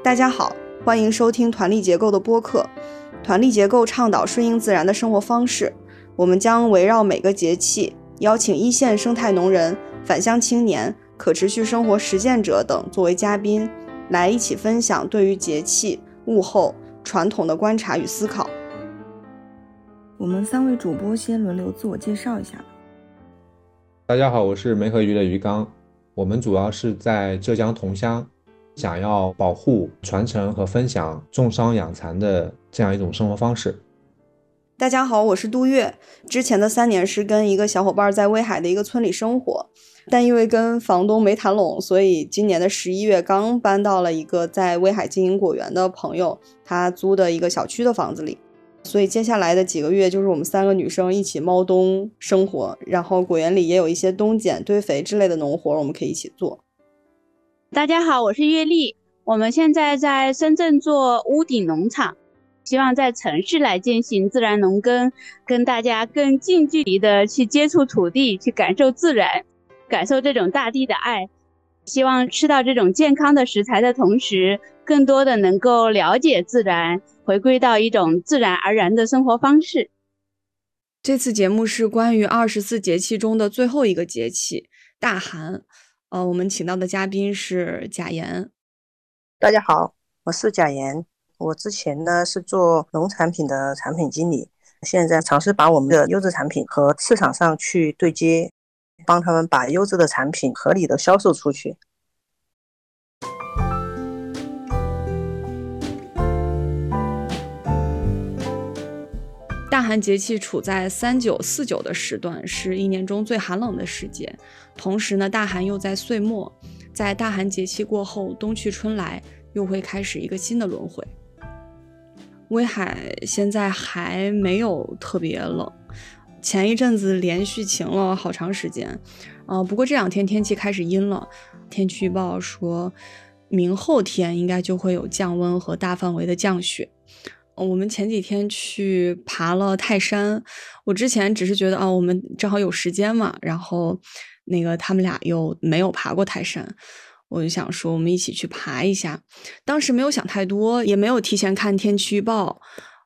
大家好，欢迎收听团力结构的播客。团力结构倡导顺应自然的生活方式，我们将围绕每个节气，邀请一线生态农人、返乡青年、可持续生活实践者等作为嘉宾，来一起分享对于节气、物候、传统的观察与思考。我们三位主播先轮流自我介绍一下。大家好，我是梅河鱼的鱼缸，我们主要是在浙江桐乡。想要保护、传承和分享种桑养蚕的这样一种生活方式。大家好，我是杜月。之前的三年是跟一个小伙伴在威海的一个村里生活，但因为跟房东没谈拢，所以今年的十一月刚搬到了一个在威海经营果园的朋友他租的一个小区的房子里。所以接下来的几个月就是我们三个女生一起猫冬生活，然后果园里也有一些冬剪、堆肥之类的农活，我们可以一起做。大家好，我是月丽。我们现在在深圳做屋顶农场，希望在城市来进行自然农耕，跟大家更近距离的去接触土地，去感受自然，感受这种大地的爱。希望吃到这种健康的食材的同时，更多的能够了解自然，回归到一种自然而然的生活方式。这次节目是关于二十四节气中的最后一个节气——大寒。呃，我们请到的嘉宾是贾岩。大家好，我是贾岩。我之前呢是做农产品的产品经理，现在尝试把我们的优质产品和市场上去对接，帮他们把优质的产品合理的销售出去。大寒节气处在三九四九的时段，是一年中最寒冷的时节。同时呢，大寒又在岁末，在大寒节气过后，冬去春来，又会开始一个新的轮回。威海现在还没有特别冷，前一阵子连续晴了好长时间，啊，不过这两天天气开始阴了。天气预报说，明后天应该就会有降温和大范围的降雪。我们前几天去爬了泰山，我之前只是觉得啊，我们正好有时间嘛，然后那个他们俩又没有爬过泰山，我就想说我们一起去爬一下。当时没有想太多，也没有提前看天气预报，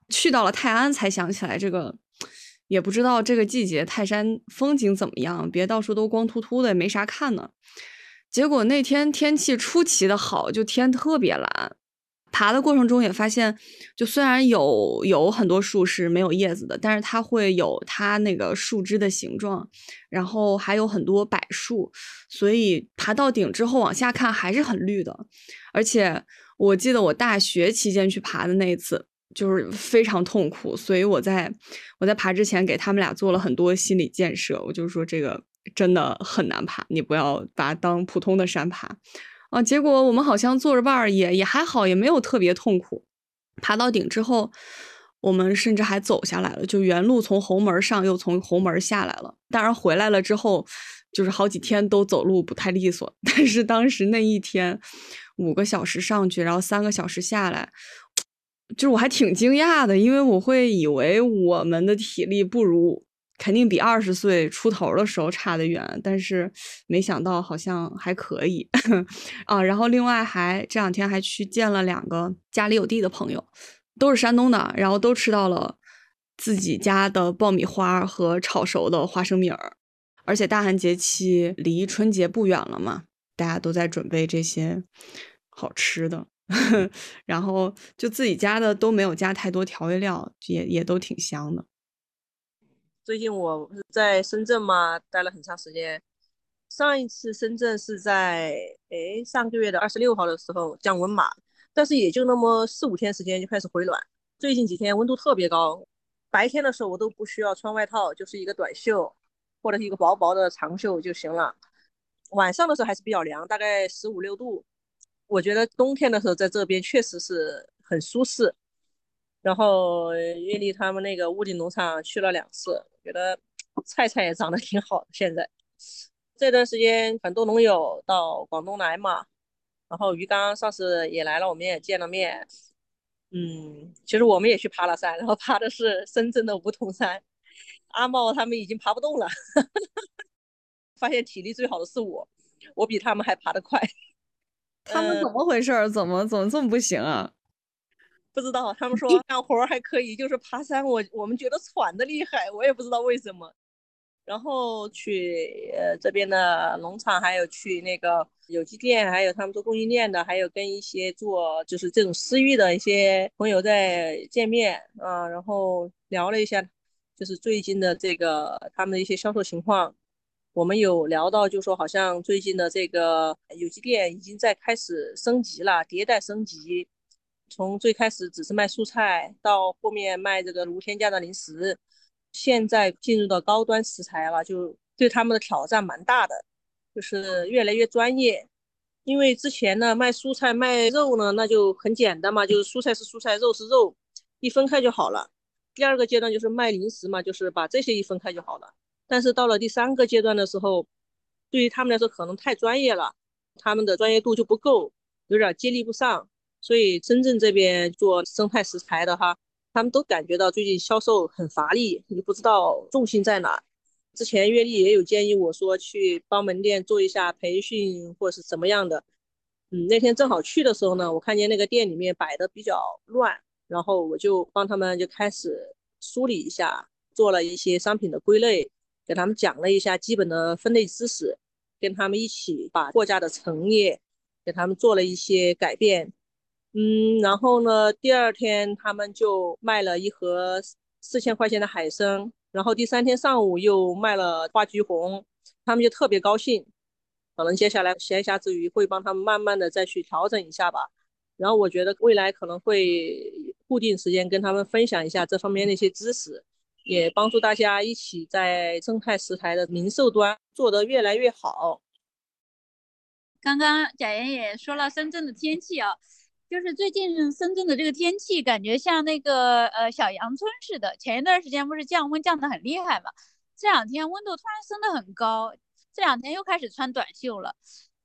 去到了泰安才想起来这个，也不知道这个季节泰山风景怎么样，别到处都光秃秃的，也没啥看呢。结果那天天气出奇的好，就天特别蓝。爬的过程中也发现，就虽然有有很多树是没有叶子的，但是它会有它那个树枝的形状，然后还有很多柏树，所以爬到顶之后往下看还是很绿的。而且我记得我大学期间去爬的那一次就是非常痛苦，所以我在我在爬之前给他们俩做了很多心理建设，我就说这个真的很难爬，你不要把它当普通的山爬。啊，结果我们好像坐着伴儿也也还好，也没有特别痛苦。爬到顶之后，我们甚至还走下来了，就原路从红门上，又从红门下来了。当然回来了之后，就是好几天都走路不太利索。但是当时那一天五个小时上去，然后三个小时下来，就是我还挺惊讶的，因为我会以为我们的体力不如。肯定比二十岁出头的时候差得远，但是没想到好像还可以 啊。然后另外还这两天还去见了两个家里有地的朋友，都是山东的，然后都吃到了自己家的爆米花和炒熟的花生米儿。而且大寒节气离春节不远了嘛，大家都在准备这些好吃的，然后就自己家的都没有加太多调味料，也也都挺香的。最近我不是在深圳嘛，待了很长时间。上一次深圳是在哎上个月的二十六号的时候降温嘛，但是也就那么四五天时间就开始回暖。最近几天温度特别高，白天的时候我都不需要穿外套，就是一个短袖或者是一个薄薄的长袖就行了。晚上的时候还是比较凉，大概十五六度。我觉得冬天的时候在这边确实是很舒适。然后玉丽他们那个屋顶农场去了两次。觉得菜菜也长得挺好的。现在这段时间很多农友到广东来嘛，然后鱼缸上次也来了，我们也见了面。嗯，其实我们也去爬了山，然后爬的是深圳的梧桐山。阿茂他们已经爬不动了，发现体力最好的是我，我比他们还爬得快。他们怎么回事？怎么怎么这么不行啊？不知道，他们说 干活还可以，就是爬山，我我们觉得喘的厉害，我也不知道为什么。然后去呃这边的农场，还有去那个有机店，还有他们做供应链的，还有跟一些做就是这种私域的一些朋友在见面啊，然后聊了一下，就是最近的这个他们的一些销售情况。我们有聊到，就说好像最近的这个有机店已经在开始升级了，迭代升级，从最开始只是卖蔬菜，到后面卖这个无添加的零食。现在进入到高端食材了，就对他们的挑战蛮大的，就是越来越专业。因为之前呢卖蔬菜卖肉呢，那就很简单嘛，就是蔬菜是蔬菜，肉是肉，一分开就好了。第二个阶段就是卖零食嘛，就是把这些一分开就好了。但是到了第三个阶段的时候，对于他们来说可能太专业了，他们的专业度就不够，有点接力不上。所以深圳这边做生态食材的哈。他们都感觉到最近销售很乏力，你不知道重心在哪。之前月丽也有建议我说去帮门店做一下培训或者是怎么样的。嗯，那天正好去的时候呢，我看见那个店里面摆的比较乱，然后我就帮他们就开始梳理一下，做了一些商品的归类，给他们讲了一下基本的分类知识，跟他们一起把货架的陈列给他们做了一些改变。嗯，然后呢，第二天他们就卖了一盒四千块钱的海参，然后第三天上午又卖了花橘红，他们就特别高兴。可能接下来闲暇之余会帮他们慢慢的再去调整一下吧。然后我觉得未来可能会固定时间跟他们分享一下这方面的一些知识，也帮助大家一起在生态食材的零售端做得越来越好。刚刚贾岩也说了深圳的天气啊。就是最近深圳的这个天气，感觉像那个呃小阳春似的。前一段时间不是降温降得很厉害嘛，这两天温度突然升得很高，这两天又开始穿短袖了。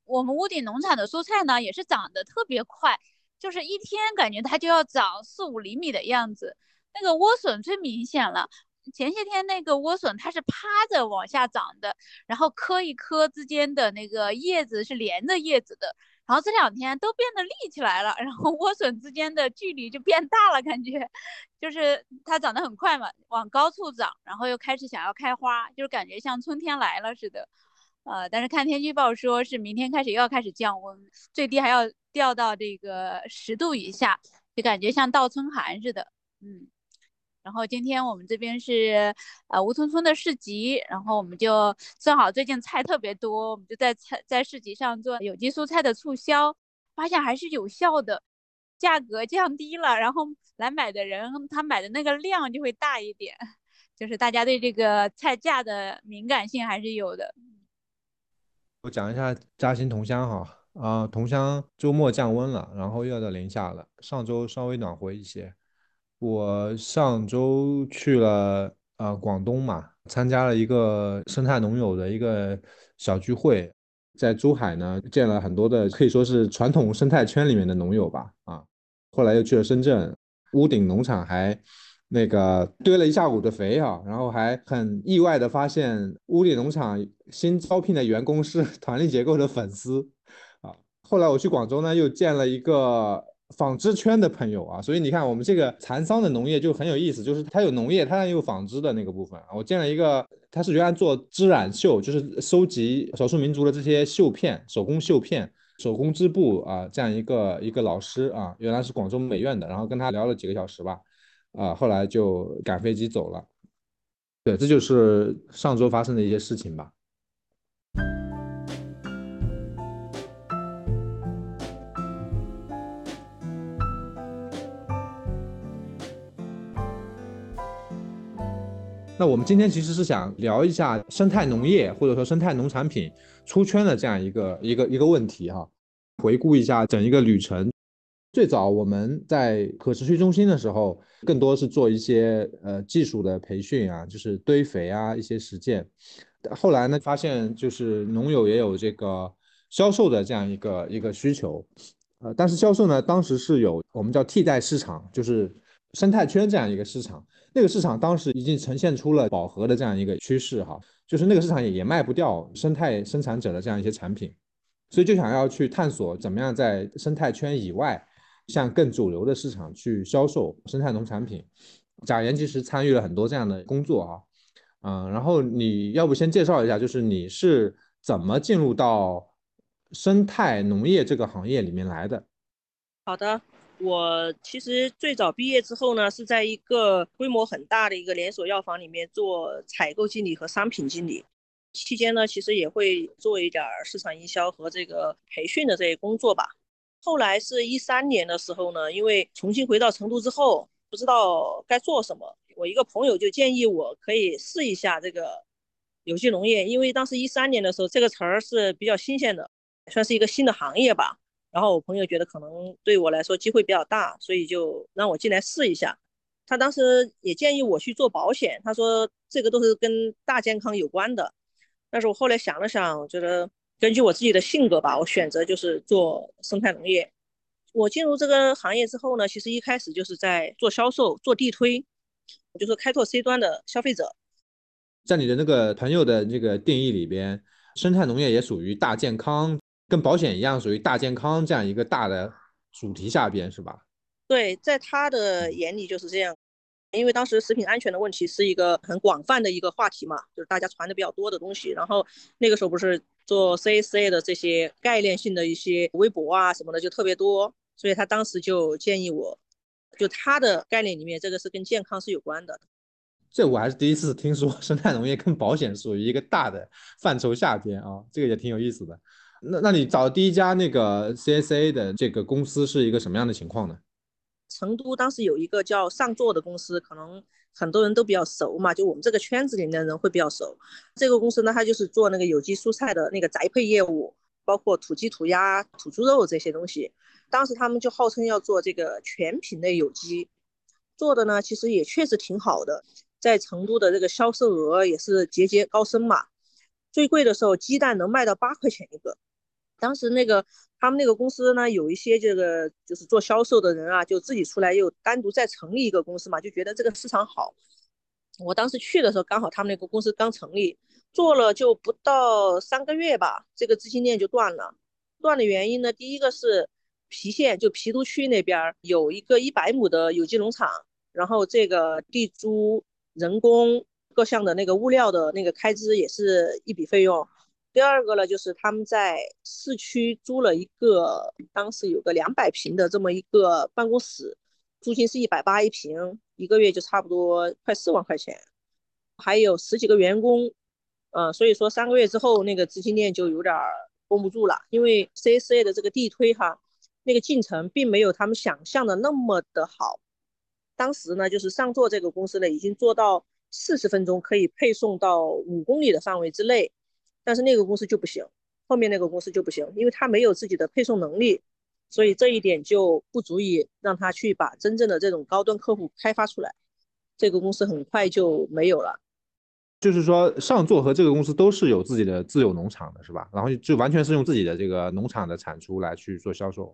我们屋顶农场的蔬菜呢，也是长得特别快，就是一天感觉它就要长四五厘米的样子。那个莴笋最明显了，前些天那个莴笋它是趴着往下长的，然后颗一颗之间的那个叶子是连着叶子的。然后这两天都变得立起来了，然后莴笋之间的距离就变大了，感觉就是它长得很快嘛，往高处长，然后又开始想要开花，就是感觉像春天来了似的。呃，但是看天气预报说是明天开始又要开始降温，最低还要掉到这个十度以下，就感觉像倒春寒似的。嗯。然后今天我们这边是呃吴村村的市集，然后我们就正好最近菜特别多，我们就在菜在市集上做有机蔬菜的促销，发现还是有效的，价格降低了，然后来买的人他买的那个量就会大一点，就是大家对这个菜价的敏感性还是有的。我讲一下嘉兴桐乡哈啊，桐乡周末降温了，然后又要到零下了，上周稍微暖和一些。我上周去了啊广东嘛，参加了一个生态农友的一个小聚会，在珠海呢见了很多的可以说是传统生态圈里面的农友吧啊，后来又去了深圳屋顶农场，还那个堆了一下午的肥啊，然后还很意外的发现屋顶农场新招聘的员工是 团力结构的粉丝啊，后来我去广州呢又见了一个。纺织圈的朋友啊，所以你看我们这个蚕桑的农业就很有意思，就是它有农业，它也有纺织的那个部分啊。我见了一个，他是原来做织染绣，就是收集少数民族的这些绣片、手工绣片、手工织布啊，这样一个一个老师啊，原来是广州美院的，然后跟他聊了几个小时吧，啊，后来就赶飞机走了。对，这就是上周发生的一些事情吧。那我们今天其实是想聊一下生态农业或者说生态农产品出圈的这样一个一个一个问题哈，回顾一下整一个旅程。最早我们在可持续中心的时候，更多是做一些呃技术的培训啊，就是堆肥啊一些实践。后来呢，发现就是农友也有这个销售的这样一个一个需求，呃，但是销售呢，当时是有我们叫替代市场，就是生态圈这样一个市场。那个市场当时已经呈现出了饱和的这样一个趋势哈，就是那个市场也也卖不掉生态生产者的这样一些产品，所以就想要去探索怎么样在生态圈以外，向更主流的市场去销售生态农产品。贾岩其实参与了很多这样的工作啊，嗯，然后你要不先介绍一下，就是你是怎么进入到生态农业这个行业里面来的？好的，我其实最早毕业之后呢，是在一个规模很大的一个连锁药房里面做采购经理和商品经理，期间呢，其实也会做一点市场营销和这个培训的这些工作吧。后来是一三年的时候呢，因为重新回到成都之后。不知道该做什么，我一个朋友就建议我可以试一下这个有机农业，因为当时一三年的时候这个词儿是比较新鲜的，算是一个新的行业吧。然后我朋友觉得可能对我来说机会比较大，所以就让我进来试一下。他当时也建议我去做保险，他说这个都是跟大健康有关的。但是我后来想了想，觉得根据我自己的性格吧，我选择就是做生态农业。我进入这个行业之后呢，其实一开始就是在做销售、做地推，就是开拓 C 端的消费者。在你的那个朋友的这个定义里边，生态农业也属于大健康，跟保险一样，属于大健康这样一个大的主题下边，是吧？对，在他的眼里就是这样，因为当时食品安全的问题是一个很广泛的一个话题嘛，就是大家传的比较多的东西。然后那个时候不是做 CACA 的这些概念性的一些微博啊什么的就特别多。所以他当时就建议我，就他的概念里面，这个是跟健康是有关的。这我还是第一次听说生态农业跟保险属于一个大的范畴下边啊，这个也挺有意思的。那那你找第一家那个 CSA 的这个公司是一个什么样的情况呢？成都当时有一个叫上座的公司，可能很多人都比较熟嘛，就我们这个圈子里面的人会比较熟。这个公司呢，它就是做那个有机蔬菜的那个宅配业务，包括土鸡、土鸭、土猪肉这些东西。当时他们就号称要做这个全品类有机，做的呢其实也确实挺好的，在成都的这个销售额也是节节高升嘛。最贵的时候鸡蛋能卖到八块钱一个。当时那个他们那个公司呢，有一些这个就是做销售的人啊，就自己出来又单独再成立一个公司嘛，就觉得这个市场好。我当时去的时候刚好他们那个公司刚成立，做了就不到三个月吧，这个资金链就断了。断的原因呢，第一个是。郫县就郫都区那边有一个一百亩的有机农场，然后这个地租、人工各项的那个物料的那个开支也是一笔费用。第二个呢，就是他们在市区租了一个，当时有个两百平的这么一个办公室，租金是一百八一平，一个月就差不多快四万块钱，还有十几个员工，嗯，所以说三个月之后那个资金链就有点绷不住了，因为 CSA 的这个地推哈。那个进程并没有他们想象的那么的好。当时呢，就是上座这个公司呢，已经做到四十分钟可以配送到五公里的范围之内，但是那个公司就不行，后面那个公司就不行，因为他没有自己的配送能力，所以这一点就不足以让他去把真正的这种高端客户开发出来。这个公司很快就没有了。就是说，上座和这个公司都是有自己的自有农场的，是吧？然后就完全是用自己的这个农场的产出来去做销售。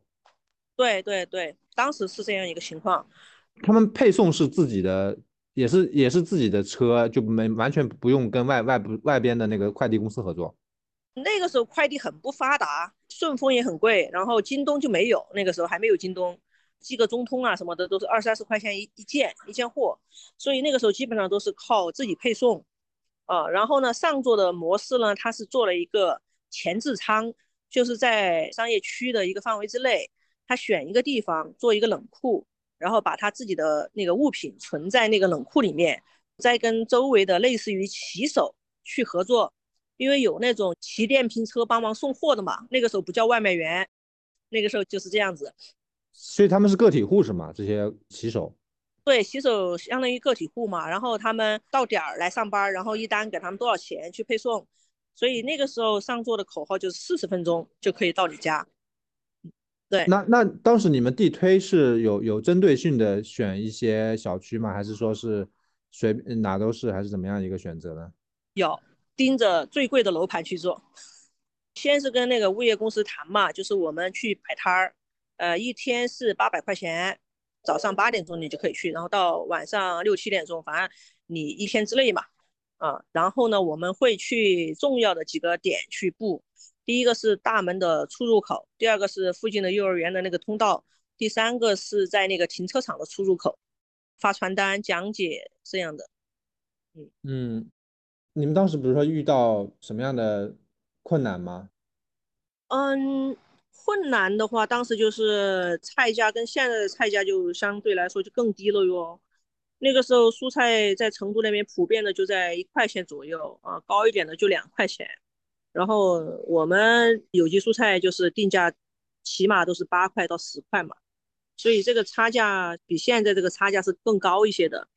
对对对，当时是这样一个情况。他们配送是自己的，也是也是自己的车，就没完全不用跟外外部外边的那个快递公司合作。那个时候快递很不发达，顺丰也很贵，然后京东就没有，那个时候还没有京东，寄个中通啊什么的都是二三十块钱一一件一件货，所以那个时候基本上都是靠自己配送。啊，然后呢，上座的模式呢，它是做了一个前置仓，就是在商业区的一个范围之内。他选一个地方做一个冷库，然后把他自己的那个物品存在那个冷库里面，再跟周围的类似于骑手去合作，因为有那种骑电瓶车帮忙送货的嘛。那个时候不叫外卖员，那个时候就是这样子。所以他们是个体户是吗？这些骑手？对，骑手相当于个体户嘛。然后他们到点儿来上班，然后一单给他们多少钱去配送。所以那个时候上座的口号就是四十分钟就可以到你家。对，那那当时你们地推是有有针对性的选一些小区吗？还是说是随哪都是，还是怎么样一个选择呢？有盯着最贵的楼盘去做，先是跟那个物业公司谈嘛，就是我们去摆摊儿，呃，一天是八百块钱，早上八点钟你就可以去，然后到晚上六七点钟，反正你一天之内嘛，啊，然后呢，我们会去重要的几个点去布。第一个是大门的出入口，第二个是附近的幼儿园的那个通道，第三个是在那个停车场的出入口，发传单讲解这样的。嗯嗯，你们当时比如说遇到什么样的困难吗？嗯，困难的话，当时就是菜价跟现在的菜价就相对来说就更低了哟。那个时候蔬菜在成都那边普遍的就在一块钱左右啊，高一点的就两块钱。然后我们有机蔬菜就是定价，起码都是八块到十块嘛，所以这个差价比现在这个差价是更高一些的。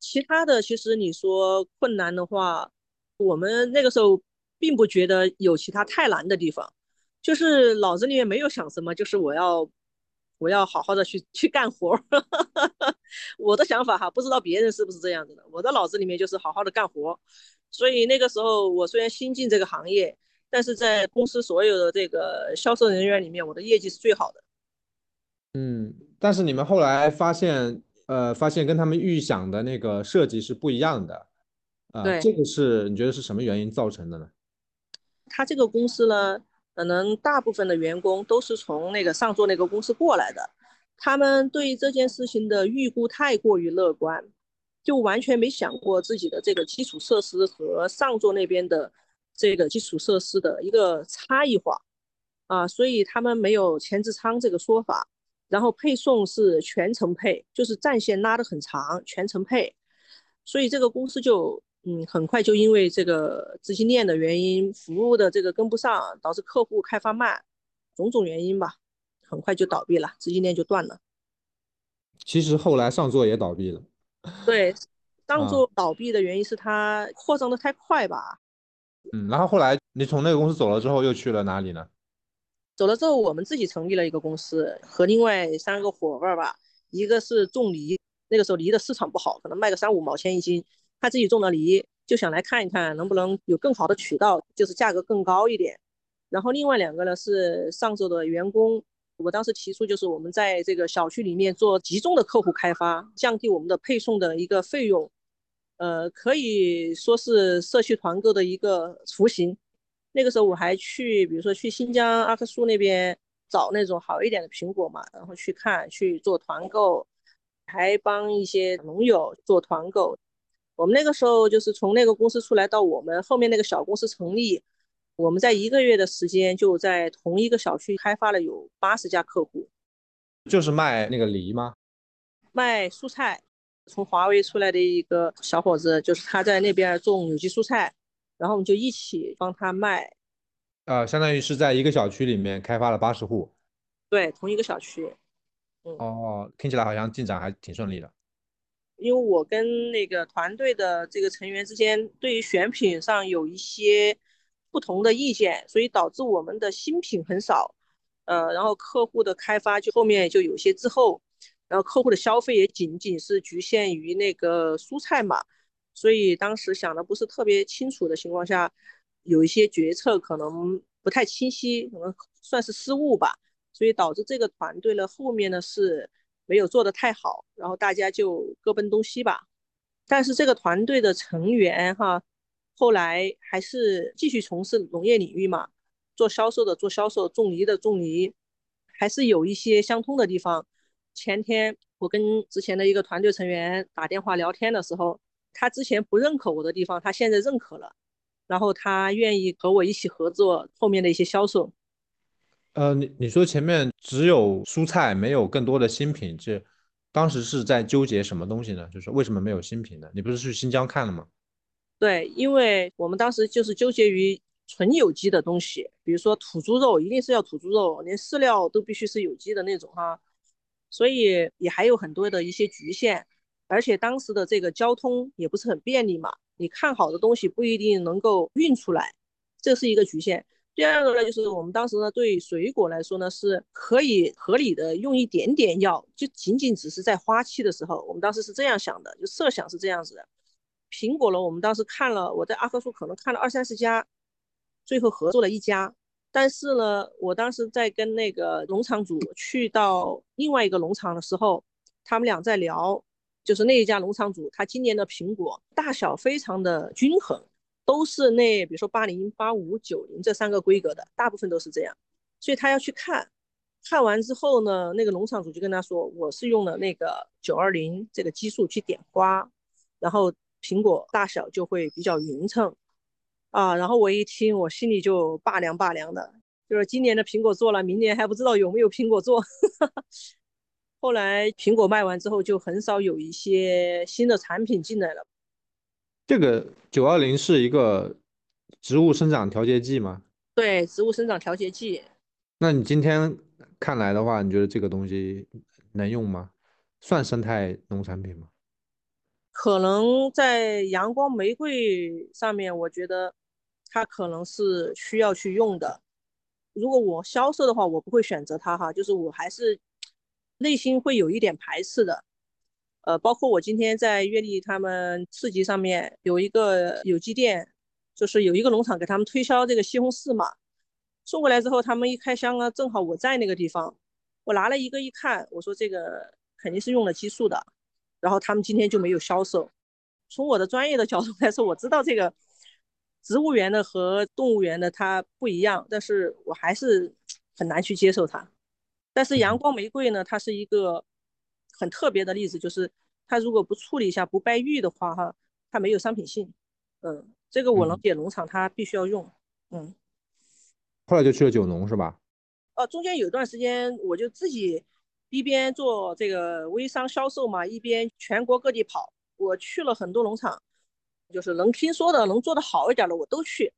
其他的其实你说困难的话，我们那个时候并不觉得有其他太难的地方，就是脑子里面没有想什么，就是我要我要好好的去去干活。我的想法哈，不知道别人是不是这样子的，我的脑子里面就是好好的干活。所以那个时候，我虽然新进这个行业，但是在公司所有的这个销售人员里面，我的业绩是最好的。嗯，但是你们后来发现，呃，发现跟他们预想的那个设计是不一样的，啊，对，这个是你觉得是什么原因造成的呢？他这个公司呢，可能大部分的员工都是从那个上座那个公司过来的，他们对这件事情的预估太过于乐观。就完全没想过自己的这个基础设施和上座那边的这个基础设施的一个差异化啊，所以他们没有前置仓这个说法，然后配送是全程配，就是战线拉得很长，全程配，所以这个公司就嗯很快就因为这个资金链的原因，服务的这个跟不上，导致客户开发慢，种种原因吧，很快就倒闭了，资金链就断了。其实后来上座也倒闭了。对，当做倒闭的原因是它扩张的太快吧。嗯，然后后来你从那个公司走了之后，又去了哪里呢？走了之后，我们自己成立了一个公司，和另外三个伙伴吧，一个是种梨，那个时候梨的市场不好，可能卖个三五毛钱一斤，他自己种的梨，就想来看一看能不能有更好的渠道，就是价格更高一点。然后另外两个呢是上周的员工。我当时提出，就是我们在这个小区里面做集中的客户开发，降低我们的配送的一个费用，呃，可以说是社区团购的一个雏形。那个时候我还去，比如说去新疆阿克苏那边找那种好一点的苹果嘛，然后去看去做团购，还帮一些农友做团购。我们那个时候就是从那个公司出来到我们后面那个小公司成立。我们在一个月的时间，就在同一个小区开发了有八十家客户，就是卖那个梨吗？卖蔬菜，从华为出来的一个小伙子，就是他在那边种有机蔬菜，然后我们就一起帮他卖。呃，相当于是在一个小区里面开发了八十户。对，同一个小区。嗯。哦，听起来好像进展还挺顺利的。因为我跟那个团队的这个成员之间，对于选品上有一些。不同的意见，所以导致我们的新品很少，呃，然后客户的开发就后面就有些滞后，然后客户的消费也仅仅是局限于那个蔬菜嘛，所以当时想的不是特别清楚的情况下，有一些决策可能不太清晰，可能算是失误吧，所以导致这个团队呢后面呢是没有做的太好，然后大家就各奔东西吧，但是这个团队的成员哈。后来还是继续从事农业领域嘛，做销售的做销售，种梨的种梨，还是有一些相通的地方。前天我跟之前的一个团队成员打电话聊天的时候，他之前不认可我的地方，他现在认可了，然后他愿意和我一起合作后面的一些销售。呃，你你说前面只有蔬菜，没有更多的新品，这当时是在纠结什么东西呢？就是为什么没有新品呢？你不是去新疆看了吗？对，因为我们当时就是纠结于纯有机的东西，比如说土猪肉，一定是要土猪肉，连饲料都必须是有机的那种哈，所以也还有很多的一些局限，而且当时的这个交通也不是很便利嘛，你看好的东西不一定能够运出来，这是一个局限。第二个呢，就是我们当时呢对水果来说呢是可以合理的用一点点药，就仅仅只是在花期的时候，我们当时是这样想的，就设想是这样子的。苹果呢，我们当时看了，我在阿克苏可能看了二三十家，最后合作了一家。但是呢，我当时在跟那个农场主去到另外一个农场的时候，他们俩在聊，就是那一家农场主他今年的苹果大小非常的均衡，都是那比如说八零、八五、九零这三个规格的，大部分都是这样。所以他要去看，看完之后呢，那个农场主就跟他说，我是用了那个九二零这个激素去点花，然后苹果大小就会比较匀称啊。然后我一听，我心里就拔凉拔凉的，就是今年的苹果做了，明年还不知道有没有苹果做。后来苹果卖完之后，就很少有一些新的产品进来了。这个九二零是一个植物生长调节剂吗？对，植物生长调节剂。那你今天看来的话，你觉得这个东西能用吗？算生态农产品吗？可能在阳光玫瑰上面，我觉得它可能是需要去用的。如果我销售的话，我不会选择它哈，就是我还是。内心会有一点排斥的，呃，包括我今天在月丽他们市集上面有一个有机店，就是有一个农场给他们推销这个西红柿嘛，送过来之后，他们一开箱啊，正好我在那个地方，我拿了一个一看，我说这个肯定是用了激素的，然后他们今天就没有销售。从我的专业的角度来说，我知道这个植物园的和动物园的它不一样，但是我还是很难去接受它。但是阳光玫瑰呢，它是一个很特别的例子，就是它如果不处理一下、不败玉的话，哈，它没有商品性。嗯，这个我能解农场它必须要用。嗯，后来就去了九农是吧？呃，中间有一段时间我就自己一边做这个微商销售嘛，一边全国各地跑。我去了很多农场，就是能听说的、能做的好一点的我都去。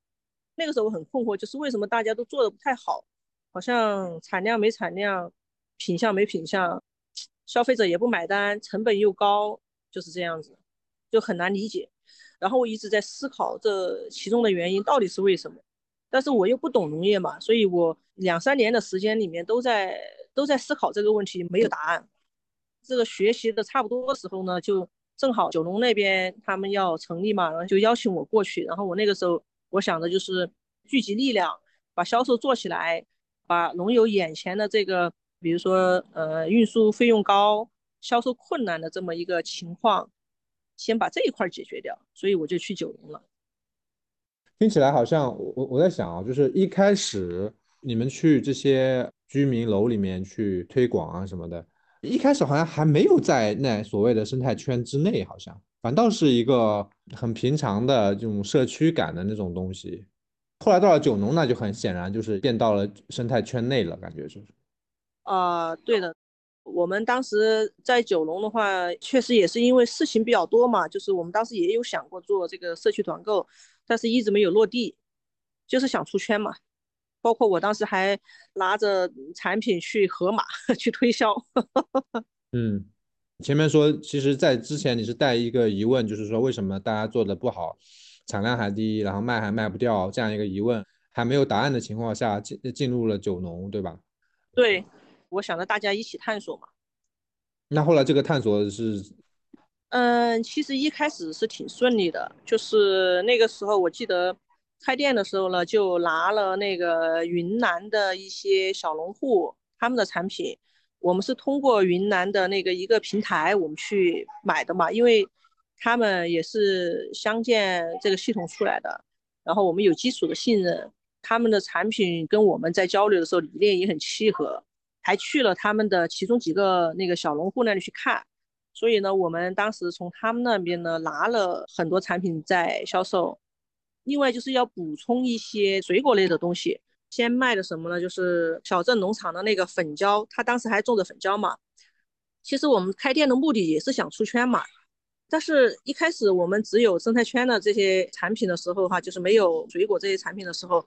那个时候我很困惑，就是为什么大家都做的不太好？好像产量没产量，品相没品相，消费者也不买单，成本又高，就是这样子，就很难理解。然后我一直在思考这其中的原因到底是为什么，但是我又不懂农业嘛，所以我两三年的时间里面都在都在思考这个问题，没有答案。这个学习的差不多的时候呢，就正好九龙那边他们要成立嘛，然后就邀请我过去。然后我那个时候我想的就是聚集力量，把销售做起来。把农友眼前的这个，比如说呃运输费用高、销售困难的这么一个情况，先把这一块解决掉，所以我就去九龙了。听起来好像我我在想啊，就是一开始你们去这些居民楼里面去推广啊什么的，一开始好像还没有在那所谓的生态圈之内，好像反倒是一个很平常的这种社区感的那种东西。后来到了九农，那就很显然就是变到了生态圈内了，感觉就是。啊，对的，我们当时在九龙的话，确实也是因为事情比较多嘛，就是我们当时也有想过做这个社区团购，但是一直没有落地，就是想出圈嘛。包括我当时还拿着产品去盒马 去推销。嗯，前面说，其实，在之前你是带一个疑问，就是说为什么大家做的不好？产量还低，然后卖还卖不掉，这样一个疑问还没有答案的情况下进进入了酒农，对吧？对，我想着大家一起探索嘛。那后来这个探索是，嗯，其实一开始是挺顺利的，就是那个时候我记得开店的时候呢，就拿了那个云南的一些小农户他们的产品，我们是通过云南的那个一个平台我们去买的嘛，因为。他们也是相见这个系统出来的，然后我们有基础的信任，他们的产品跟我们在交流的时候理念也很契合，还去了他们的其中几个那个小农户那里去看，所以呢，我们当时从他们那边呢拿了很多产品在销售，另外就是要补充一些水果类的东西，先卖的什么呢？就是小镇农场的那个粉椒，他当时还种着粉椒嘛，其实我们开店的目的也是想出圈嘛。但是，一开始我们只有生态圈的这些产品的时候，哈，就是没有水果这些产品的时候，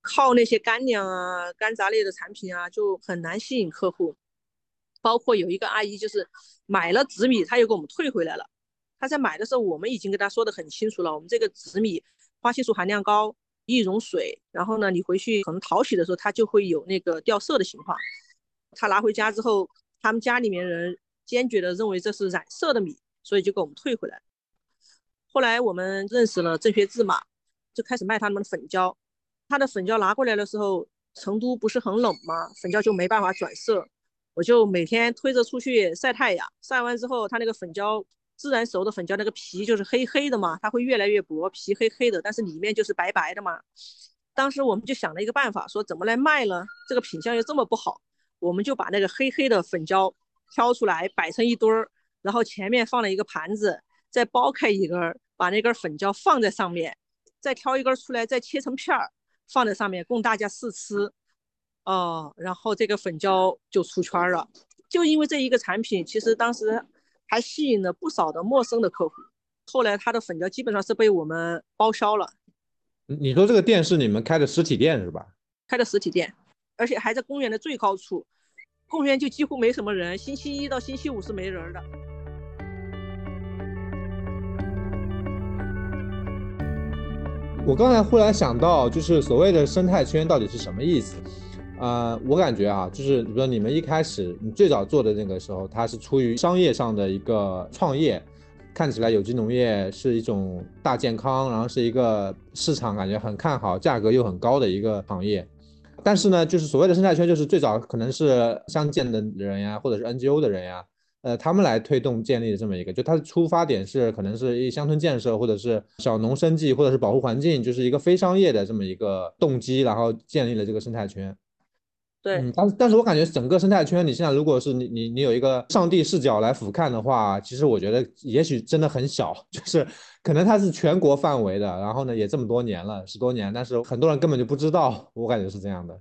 靠那些干粮啊、干杂类的产品啊，就很难吸引客户。包括有一个阿姨，就是买了紫米，她又给我们退回来了。她在买的时候，我们已经跟她说的很清楚了，我们这个紫米花青素含量高，易溶水，然后呢，你回去可能淘洗的时候，它就会有那个掉色的情况。他拿回家之后，他们家里面人坚决的认为这是染色的米。所以就给我们退回来。后来我们认识了郑学志嘛，就开始卖他们的粉胶。他的粉胶拿过来的时候，成都不是很冷吗？粉胶就没办法转色。我就每天推着出去晒太阳，晒完之后，他那个粉胶自然熟的粉胶那个皮就是黑黑的嘛，它会越来越薄，皮黑黑的，但是里面就是白白的嘛。当时我们就想了一个办法，说怎么来卖呢？这个品相又这么不好，我们就把那个黑黑的粉胶挑出来摆成一堆儿，然后前面放了一个盘子，再剥开一根，把那根粉胶放在上面，再挑一根出来，再切成片儿放在上面供大家试吃。哦，然后这个粉胶就出圈了，就因为这一个产品，其实当时还吸引了不少的陌生的客户。后来他的粉条基本上是被我们包销了。你说这个店是你们开的实体店是吧？开的实体店，而且还在公园的最高处，公园就几乎没什么人，星期一到星期五是没人的。我刚才忽然想到，就是所谓的生态圈到底是什么意思？呃，我感觉啊，就是比如说你们一开始你最早做的那个时候，它是出于商业上的一个创业。看起来有机农业是一种大健康，然后是一个市场感觉很看好、价格又很高的一个行业。但是呢，就是所谓的生态圈，就是最早可能是乡建的人呀，或者是 NGO 的人呀，呃，他们来推动建立的这么一个，就它的出发点是可能是一乡村建设，或者是小农生计，或者是保护环境，就是一个非商业的这么一个动机，然后建立了这个生态圈。对，但是但是我感觉整个生态圈，你现在如果是你你你有一个上帝视角来俯瞰的话，其实我觉得也许真的很小，就是可能它是全国范围的，然后呢也这么多年了，十多年，但是很多人根本就不知道，我感觉是这样的。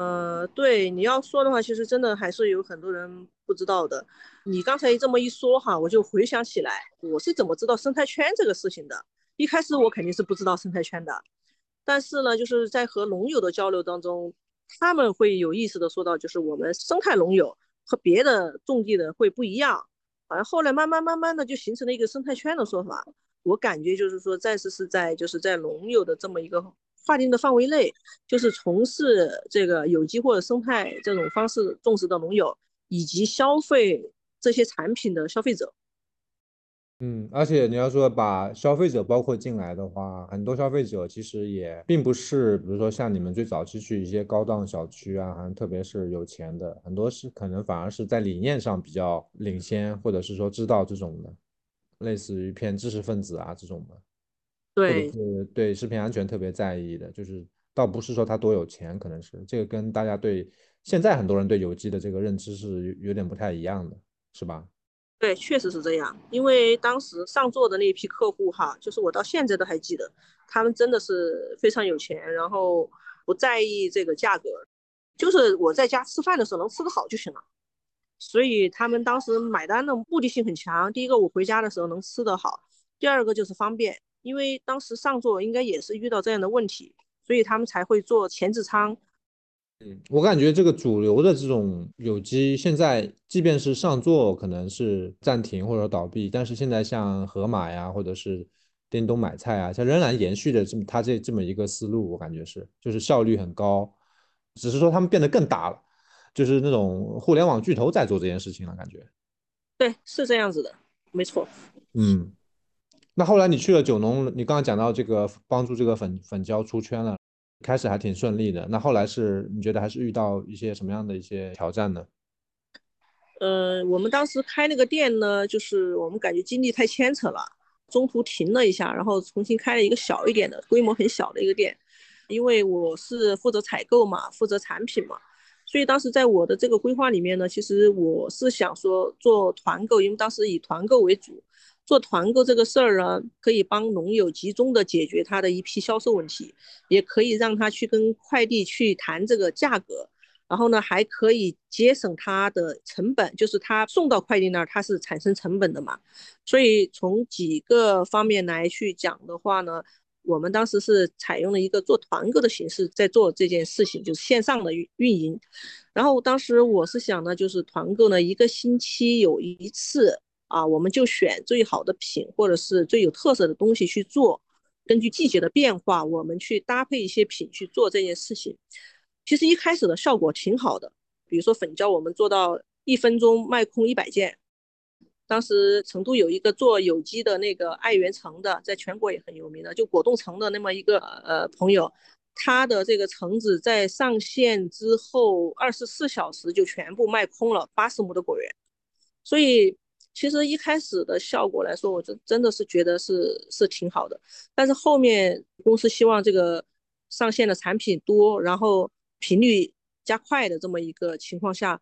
呃，对，你要说的话，其实真的还是有很多人不知道的。你刚才这么一说哈，我就回想起来，我是怎么知道生态圈这个事情的？一开始我肯定是不知道生态圈的，但是呢，就是在和农友的交流当中。他们会有意识的说到，就是我们生态农友和别的种地的会不一样，好像后来慢慢慢慢的就形成了一个生态圈的说法。我感觉就是说，暂时是在就是在农友的这么一个划定的范围内，就是从事这个有机或者生态这种方式种植的农友，以及消费这些产品的消费者。嗯，而且你要说把消费者包括进来的话，很多消费者其实也并不是，比如说像你们最早期去一些高档小区啊，还特别是有钱的，很多是可能反而是在理念上比较领先，或者是说知道这种的，类似于偏知识分子啊这种的，对，是对食品安全特别在意的，就是倒不是说他多有钱，可能是这个跟大家对现在很多人对有机的这个认知是有点不太一样的，是吧？对，确实是这样。因为当时上座的那一批客户哈，就是我到现在都还记得，他们真的是非常有钱，然后不在意这个价格，就是我在家吃饭的时候能吃得好就行了。所以他们当时买单的目的性很强。第一个，我回家的时候能吃得好；第二个就是方便，因为当时上座应该也是遇到这样的问题，所以他们才会做前置仓。嗯，我感觉这个主流的这种有机，现在即便是上座可能是暂停或者倒闭，但是现在像盒马呀，或者是叮咚买菜啊，它仍然延续的这么它这这么一个思路，我感觉是就是效率很高，只是说他们变得更大了，就是那种互联网巨头在做这件事情了，感觉。对，是这样子的，没错。嗯，那后来你去了九农，你刚刚讲到这个帮助这个粉粉胶出圈了。开始还挺顺利的，那后来是你觉得还是遇到一些什么样的一些挑战呢？呃，我们当时开那个店呢，就是我们感觉经历太牵扯了，中途停了一下，然后重新开了一个小一点的、规模很小的一个店。因为我是负责采购嘛，负责产品嘛，所以当时在我的这个规划里面呢，其实我是想说做团购，因为当时以团购为主。做团购这个事儿呢，可以帮农友集中的解决他的一批销售问题，也可以让他去跟快递去谈这个价格，然后呢，还可以节省他的成本，就是他送到快递那儿，他是产生成本的嘛。所以从几个方面来去讲的话呢，我们当时是采用了一个做团购的形式在做这件事情，就是线上的运营。然后当时我是想呢，就是团购呢，一个星期有一次。啊，我们就选最好的品或者是最有特色的东西去做，根据季节的变化，我们去搭配一些品去做这件事情。其实一开始的效果挺好的，比如说粉胶，我们做到一分钟卖空一百件。当时成都有一个做有机的那个爱媛橙的，在全国也很有名的，就果冻橙的那么一个呃朋友，他的这个橙子在上线之后二十四小时就全部卖空了八十亩的果园，所以。其实一开始的效果来说，我真真的是觉得是是挺好的。但是后面公司希望这个上线的产品多，然后频率加快的这么一个情况下，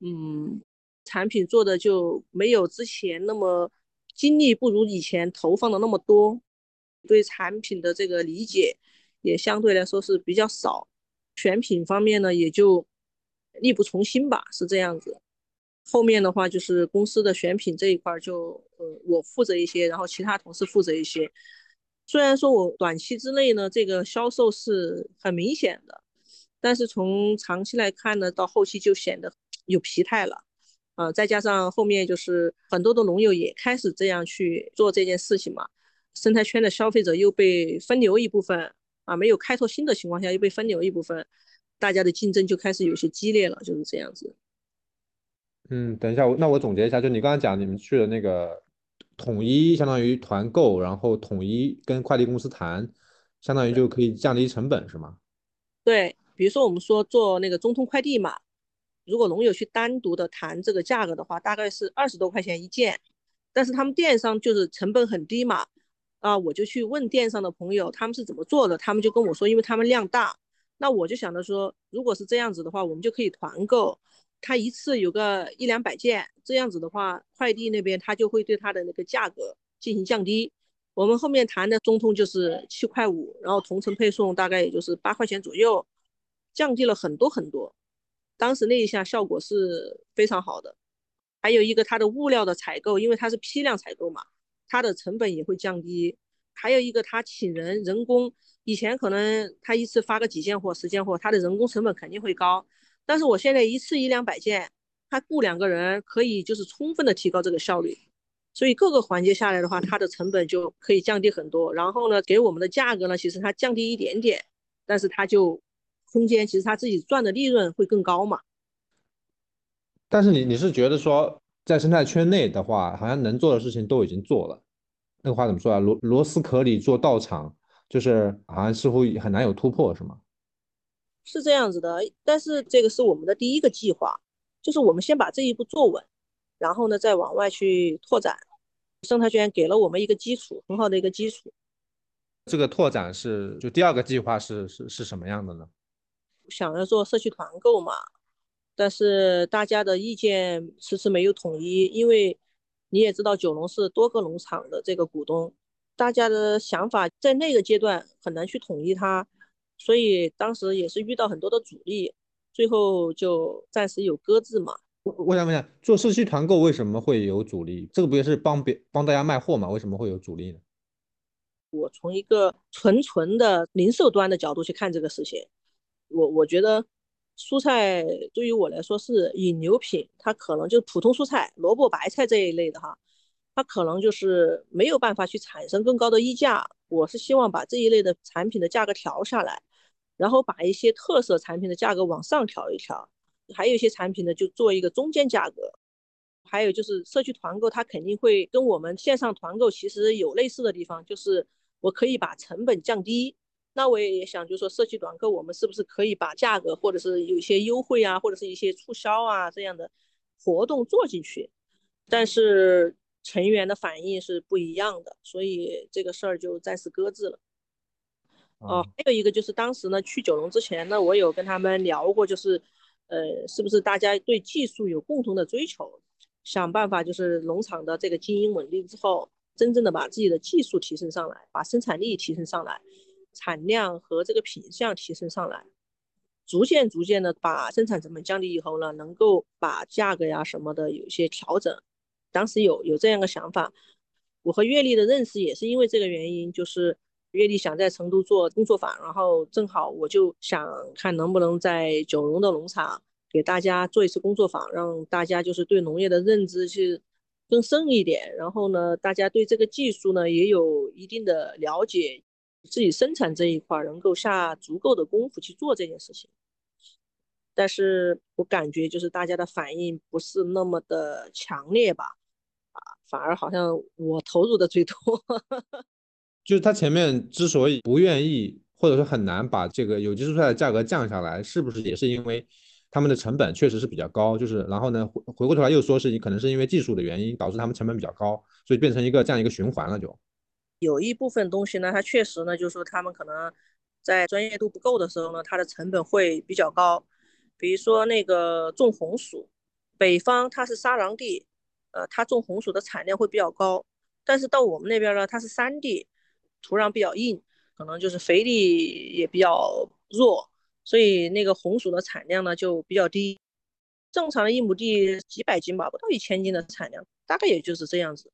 嗯，产品做的就没有之前那么精力不如以前投放的那么多，对产品的这个理解也相对来说是比较少，选品方面呢也就力不从心吧，是这样子。后面的话就是公司的选品这一块就，呃，我负责一些，然后其他同事负责一些。虽然说我短期之内呢，这个销售是很明显的，但是从长期来看呢，到后期就显得有疲态了。呃，再加上后面就是很多的农友也开始这样去做这件事情嘛，生态圈的消费者又被分流一部分啊，没有开拓新的情况下又被分流一部分，大家的竞争就开始有些激烈了，就是这样子。嗯，等一下，我那我总结一下，就你刚才讲，你们去的那个统一，相当于团购，然后统一跟快递公司谈，相当于就可以降低成本，是吗？对，比如说我们说做那个中通快递嘛，如果农友去单独的谈这个价格的话，大概是二十多块钱一件，但是他们电商就是成本很低嘛，啊，我就去问电商的朋友他们是怎么做的，他们就跟我说，因为他们量大，那我就想着说，如果是这样子的话，我们就可以团购。他一次有个一两百件，这样子的话，快递那边他就会对他的那个价格进行降低。我们后面谈的中通就是七块五，然后同城配送大概也就是八块钱左右，降低了很多很多。当时那一下效果是非常好的。还有一个它的物料的采购，因为它是批量采购嘛，它的成本也会降低。还有一个他请人人工，以前可能他一次发个几件货、十件货，他的人工成本肯定会高。但是我现在一次一两百件，他雇两个人可以就是充分的提高这个效率，所以各个环节下来的话，它的成本就可以降低很多。然后呢，给我们的价格呢，其实它降低一点点，但是它就空间其实他自己赚的利润会更高嘛。但是你你是觉得说在生态圈内的话，好像能做的事情都已经做了，那个话怎么说啊？螺螺丝壳里做道场，就是好像似乎很难有突破，是吗？是这样子的，但是这个是我们的第一个计划，就是我们先把这一步做稳，然后呢再往外去拓展。生态圈给了我们一个基础，很好的一个基础。这个拓展是就第二个计划是是是什么样的呢？想要做社区团购嘛，但是大家的意见迟迟没有统一，因为你也知道九龙是多个农场的这个股东，大家的想法在那个阶段很难去统一它。所以当时也是遇到很多的阻力，最后就暂时有搁置嘛。我我想问一下，做社区团购为什么会有阻力？这个不也是帮别帮大家卖货嘛？为什么会有阻力呢？我从一个纯纯的零售端的角度去看这个事情，我我觉得蔬菜对于我来说是引流品，它可能就普通蔬菜、萝卜、白菜这一类的哈，它可能就是没有办法去产生更高的溢价。我是希望把这一类的产品的价格调下来。然后把一些特色产品的价格往上调一调，还有一些产品呢就做一个中间价格。还有就是社区团购，它肯定会跟我们线上团购其实有类似的地方，就是我可以把成本降低。那我也想就是说，社区团购我们是不是可以把价格或者是有一些优惠啊，或者是一些促销啊这样的活动做进去？但是成员的反应是不一样的，所以这个事儿就暂时搁置了。哦，还有一个就是当时呢，去九龙之前呢，我有跟他们聊过，就是，呃，是不是大家对技术有共同的追求，想办法就是农场的这个经营稳定之后，真正的把自己的技术提升上来，把生产力提升上来，产量和这个品相提升上来，逐渐逐渐的把生产成本降低以后呢，能够把价格呀什么的有一些调整。当时有有这样个想法，我和月丽的认识也是因为这个原因，就是。月底想在成都做工作坊，然后正好我就想看能不能在九龙的农场给大家做一次工作坊，让大家就是对农业的认知去更深一点，然后呢，大家对这个技术呢也有一定的了解，自己生产这一块能够下足够的功夫去做这件事情。但是我感觉就是大家的反应不是那么的强烈吧，啊，反而好像我投入的最多。就是他前面之所以不愿意，或者说很难把这个有机蔬菜的价格降下来，是不是也是因为他们的成本确实是比较高，就是然后呢回回过头来又说是可能是因为技术的原因导致他们成本比较高，所以变成一个这样一个循环了就。有一部分东西呢，它确实呢，就是说他们可能在专业度不够的时候呢，它的成本会比较高。比如说那个种红薯，北方它是沙瓤地，呃，它种红薯的产量会比较高。但是到我们那边呢，它是山地，土壤比较硬，可能就是肥力也比较弱，所以那个红薯的产量呢就比较低。正常的一亩地几百斤吧，不到一千斤的产量，大概也就是这样子。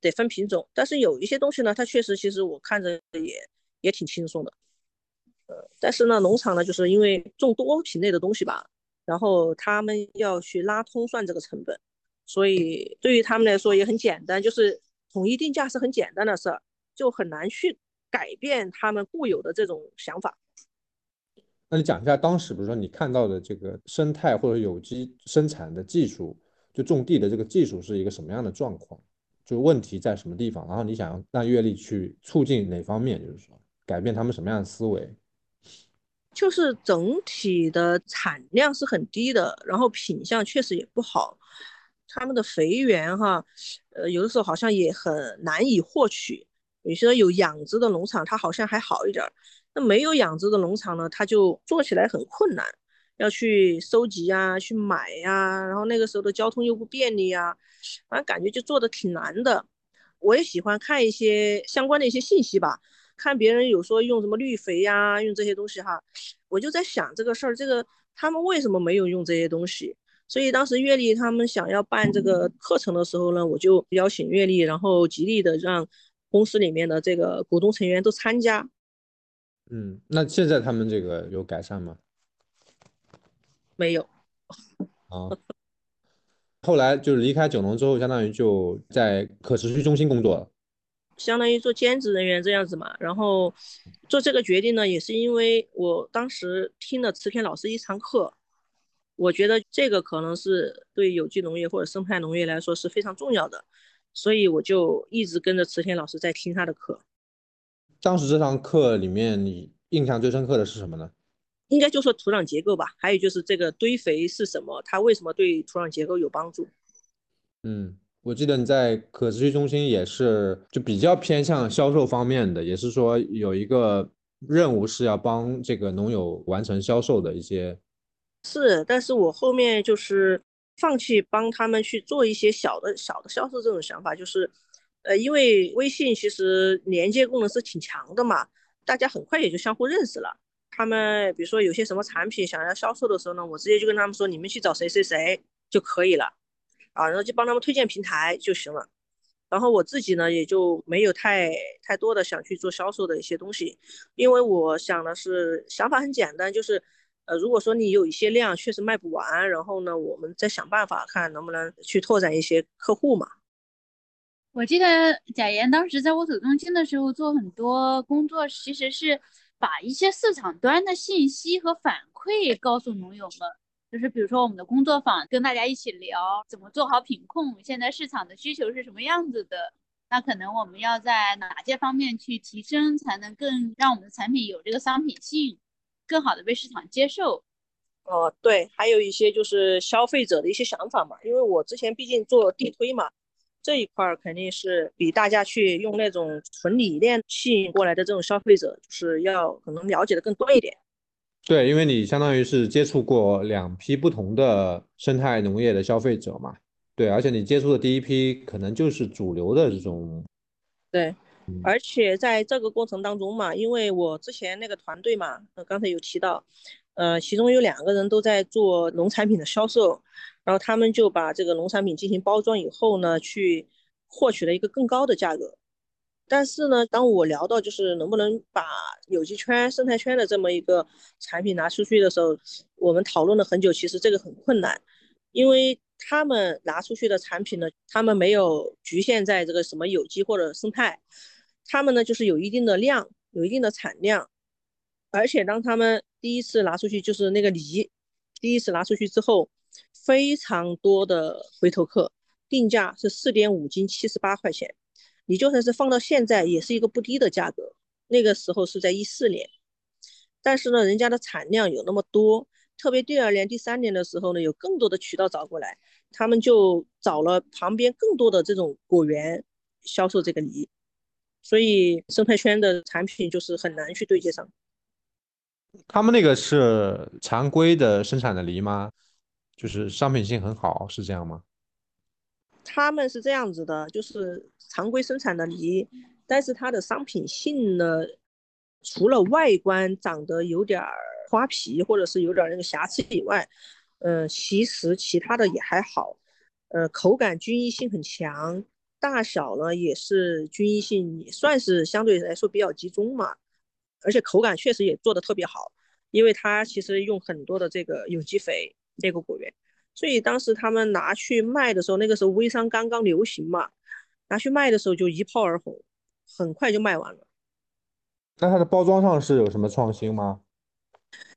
得分品种，但是有一些东西呢，它确实其实我看着也也挺轻松的。呃，但是呢，农场呢，就是因为种多品类的东西吧，然后他们要去拉通算这个成本，所以对于他们来说也很简单，就是统一定价是很简单的事儿，就很难去改变他们固有的这种想法。那你讲一下当时，比如说你看到的这个生态或者有机生产的技术，就种地的这个技术是一个什么样的状况？就问题在什么地方？然后你想让阅历去促进哪方面？就是说改变他们什么样的思维？就是整体的产量是很低的，然后品相确实也不好。他们的肥源哈，呃，有的时候好像也很难以获取。有些有养殖的农场，它好像还好一点儿。那没有养殖的农场呢，它就做起来很困难，要去收集呀，去买呀，然后那个时候的交通又不便利呀。反正感觉就做的挺难的，我也喜欢看一些相关的一些信息吧，看别人有说用什么绿肥呀，用这些东西哈，我就在想这个事儿，这个他们为什么没有用这些东西？所以当时月历他们想要办这个课程的时候呢，我就邀请月历，然后极力的让公司里面的这个股东成员都参加。嗯，那现在他们这个有改善吗？没有。啊。后来就是离开九龙之后，相当于就在可持续中心工作了，相当于做兼职人员这样子嘛。然后做这个决定呢，也是因为我当时听了池田老师一堂课，我觉得这个可能是对有机农业或者生态农业来说是非常重要的，所以我就一直跟着池田老师在听他的课。当时这堂课里面，你印象最深刻的是什么呢？应该就说土壤结构吧，还有就是这个堆肥是什么，它为什么对土壤结构有帮助？嗯，我记得你在可持续中心也是就比较偏向销售方面的，也是说有一个任务是要帮这个农友完成销售的一些。是，但是我后面就是放弃帮他们去做一些小的小的销售这种想法，就是呃，因为微信其实连接功能是挺强的嘛，大家很快也就相互认识了。他们比如说有些什么产品想要销售的时候呢，我直接就跟他们说，你们去找谁谁谁就可以了，啊，然后就帮他们推荐平台就行了。然后我自己呢也就没有太太多的想去做销售的一些东西，因为我想的是想法很简单，就是呃如果说你有一些量确实卖不完，然后呢我们再想办法看能不能去拓展一些客户嘛。我记得贾岩当时在我走中心的时候做很多工作，其实是。把一些市场端的信息和反馈告诉农友们，就是比如说我们的工作坊跟大家一起聊怎么做好品控，现在市场的需求是什么样子的，那可能我们要在哪些方面去提升，才能更让我们的产品有这个商品性，更好的被市场接受。哦，对，还有一些就是消费者的一些想法嘛，因为我之前毕竟做地推嘛。这一块儿肯定是比大家去用那种纯理念吸引过来的这种消费者，就是要可能了解的更多一点。对，因为你相当于是接触过两批不同的生态农业的消费者嘛。对，而且你接触的第一批可能就是主流的这种。对，而且在这个过程当中嘛，因为我之前那个团队嘛，刚才有提到，呃，其中有两个人都在做农产品的销售。然后他们就把这个农产品进行包装以后呢，去获取了一个更高的价格。但是呢，当我聊到就是能不能把有机圈、生态圈的这么一个产品拿出去的时候，我们讨论了很久。其实这个很困难，因为他们拿出去的产品呢，他们没有局限在这个什么有机或者生态，他们呢就是有一定的量，有一定的产量。而且当他们第一次拿出去，就是那个梨，第一次拿出去之后。非常多的回头客，定价是四点五斤七十八块钱，你就算是放到现在也是一个不低的价格。那个时候是在一四年，但是呢，人家的产量有那么多，特别第二年、第三年的时候呢，有更多的渠道找过来，他们就找了旁边更多的这种果园销售这个梨，所以生态圈的产品就是很难去对接上。他们那个是常规的生产的梨吗？就是商品性很好，是这样吗？他们是这样子的，就是常规生产的梨，但是它的商品性呢，除了外观长得有点儿花皮或者是有点那个瑕疵以外，呃，其实其他的也还好，呃，口感均一性很强，大小呢也是均一性也算是相对来说比较集中嘛。而且口感确实也做的特别好，因为它其实用很多的这个有机肥那个果园，所以当时他们拿去卖的时候，那个时候微商刚刚流行嘛，拿去卖的时候就一炮而红，很快就卖完了。那它的包装上是有什么创新吗？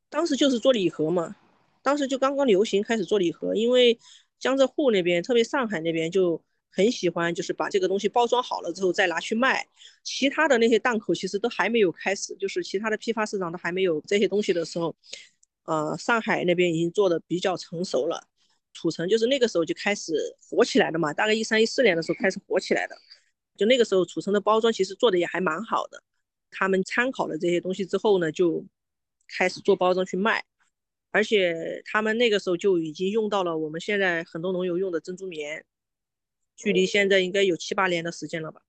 当时就是做礼盒嘛，当时就刚刚流行开始做礼盒，因为江浙沪那边，特别上海那边就。很喜欢，就是把这个东西包装好了之后再拿去卖。其他的那些档口其实都还没有开始，就是其他的批发市场都还没有这些东西的时候，呃，上海那边已经做的比较成熟了。土城就是那个时候就开始火起来的嘛，大概一三一四年的时候开始火起来的。就那个时候，土城的包装其实做的也还蛮好的。他们参考了这些东西之后呢，就开始做包装去卖，而且他们那个时候就已经用到了我们现在很多农友用的珍珠棉。距离现在应该有七八年的时间了吧，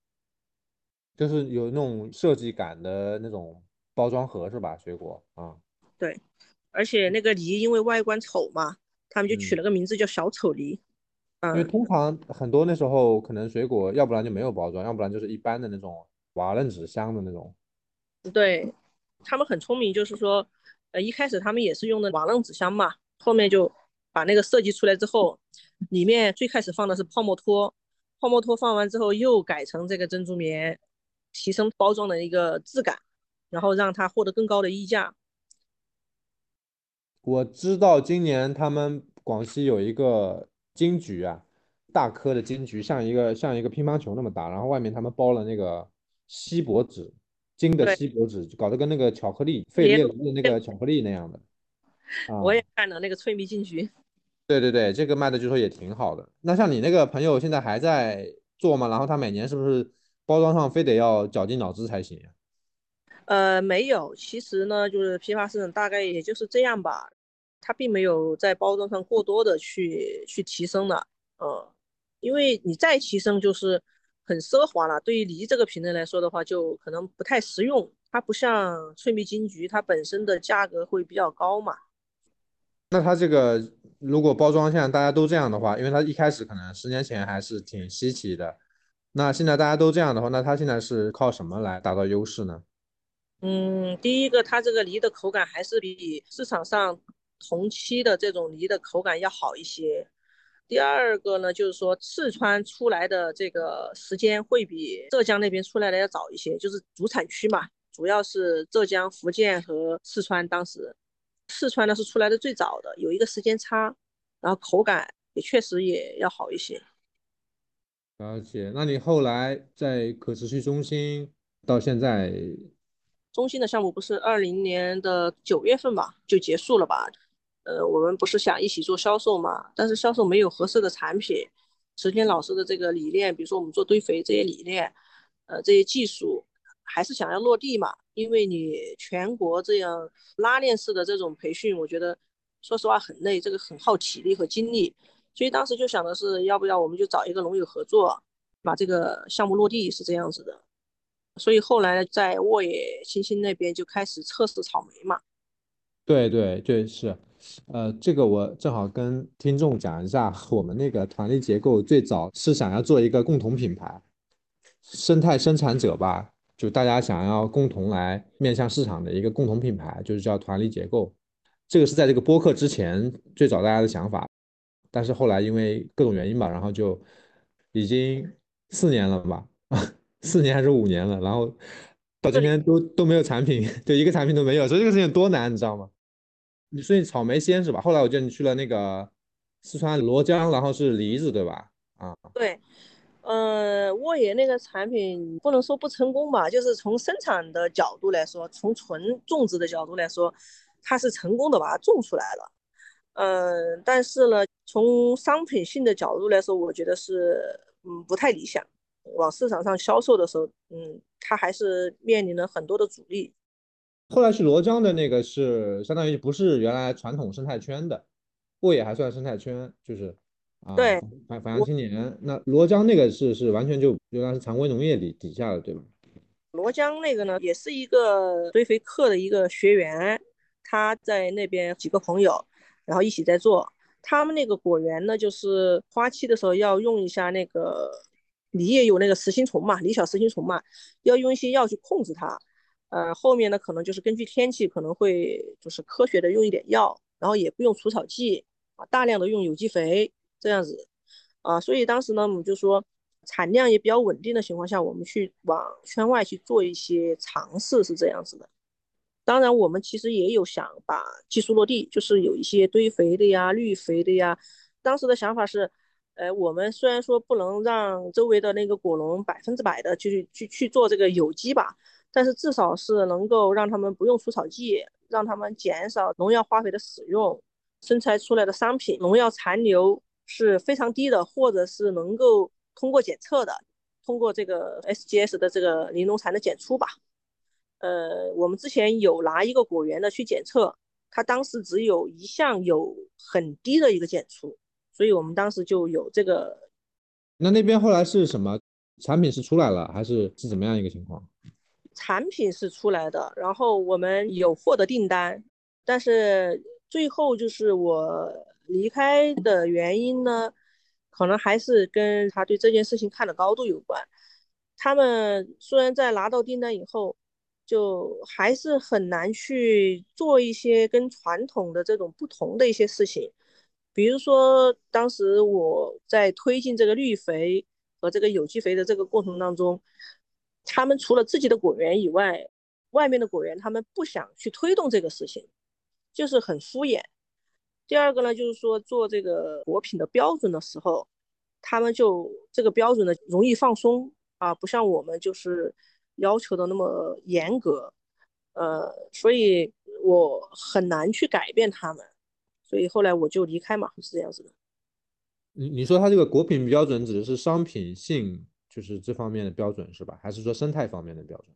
就是有那种设计感的那种包装盒是吧？水果啊，对，而且那个梨因为外观丑嘛，他们就取了个名字叫小丑梨。嗯，因为通常很多那时候可能水果要不然就没有包装，要不然就是一般的那种瓦楞纸箱的那种。对，他们很聪明，就是说，呃，一开始他们也是用的瓦楞纸箱嘛，后面就把那个设计出来之后，里面最开始放的是泡沫托。泡沫托放完之后，又改成这个珍珠棉，提升包装的一个质感，然后让它获得更高的溢价。我知道今年他们广西有一个金桔啊，大颗的金桔，像一个像一个乒乓球那么大，然后外面他们包了那个锡箔纸，金的锡箔纸，搞得跟那个巧克力费列罗的那个巧克力那样的。我也看了那个脆蜜金桔。对对对，这个卖的据说也挺好的。那像你那个朋友现在还在做吗？然后他每年是不是包装上非得要绞尽脑汁才行？呃，没有，其实呢，就是批发市场大概也就是这样吧，他并没有在包装上过多的去去提升了。呃，因为你再提升就是很奢华了。对于梨这个品类来说的话，就可能不太实用。它不像翠蜜金桔，它本身的价格会比较高嘛。那它这个如果包装现在大家都这样的话，因为它一开始可能十年前还是挺稀奇的，那现在大家都这样的话，那它现在是靠什么来达到优势呢？嗯，第一个，它这个梨的口感还是比市场上同期的这种梨的口感要好一些。第二个呢，就是说四川出来的这个时间会比浙江那边出来的要早一些，就是主产区嘛，主要是浙江、福建和四川当时。四川呢是出来的最早的，有一个时间差，然后口感也确实也要好一些。了解。那你后来在可持续中心到现在，中心的项目不是二零年的九月份吧就结束了吧？呃，我们不是想一起做销售嘛，但是销售没有合适的产品，池天老师的这个理念，比如说我们做堆肥这些理念，呃，这些技术。还是想要落地嘛，因为你全国这样拉链式的这种培训，我觉得说实话很累，这个很耗体力和精力，所以当时就想的是，要不要我们就找一个农友合作，把这个项目落地，是这样子的。所以后来在沃野新兴那边就开始测试草莓嘛。对对对，是，呃，这个我正好跟听众讲一下，我们那个团力结构最早是想要做一个共同品牌，生态生产者吧。就大家想要共同来面向市场的一个共同品牌，就是叫团力结构。这个是在这个播客之前最早大家的想法，但是后来因为各种原因吧，然后就已经四年了吧，四年还是五年了，然后到今天都都没有产品，就一个产品都没有，所以这个事情多难，你知道吗？你说你草莓先是吧？后来我记得你去了那个四川罗江，然后是梨子对吧？啊，对。呃，沃野那个产品不能说不成功吧，就是从生产的角度来说，从纯种植的角度来说，它是成功的把它种出来了。嗯，但是呢，从商品性的角度来说，我觉得是嗯不太理想。往市场上销售的时候，嗯，它还是面临了很多的阻力。后来去罗江的那个是相当于不是原来传统生态圈的，沃野还算生态圈，就是啊，对，反反阳青年。那罗江那个是是完全就原来是常规农业底底下的，对吧？罗江那个呢，也是一个堆肥课的一个学员，他在那边几个朋友，然后一起在做。他们那个果园呢，就是花期的时候要用一下那个梨也有那个实心虫嘛，梨小实心虫嘛，要用一些药去控制它。呃，后面呢可能就是根据天气，可能会就是科学的用一点药，然后也不用除草剂啊，大量的用有机肥这样子啊。所以当时呢，我们就说。产量也比较稳定的情况下，我们去往圈外去做一些尝试，是这样子的。当然，我们其实也有想把技术落地，就是有一些堆肥的呀、绿肥的呀。当时的想法是，呃，我们虽然说不能让周围的那个果农百分之百的去去去做这个有机吧，但是至少是能够让他们不用除草剂，让他们减少农药化肥的使用，生产出来的商品农药残留是非常低的，或者是能够。通过检测的，通过这个 SGS 的这个零农残的检出吧。呃，我们之前有拿一个果园的去检测，它当时只有一项有很低的一个检出，所以我们当时就有这个。那那边后来是什么产品是出来了，还是是怎么样一个情况？产品是出来的，然后我们有获得订单，但是最后就是我离开的原因呢？可能还是跟他对这件事情看的高度有关。他们虽然在拿到订单以后，就还是很难去做一些跟传统的这种不同的一些事情。比如说，当时我在推进这个绿肥和这个有机肥的这个过程当中，他们除了自己的果园以外，外面的果园他们不想去推动这个事情，就是很敷衍。第二个呢，就是说做这个果品的标准的时候，他们就这个标准呢容易放松啊，不像我们就是要求的那么严格，呃，所以我很难去改变他们，所以后来我就离开嘛，是这样子的。你你说他这个果品标准指的是商品性，就是这方面的标准是吧？还是说生态方面的标准？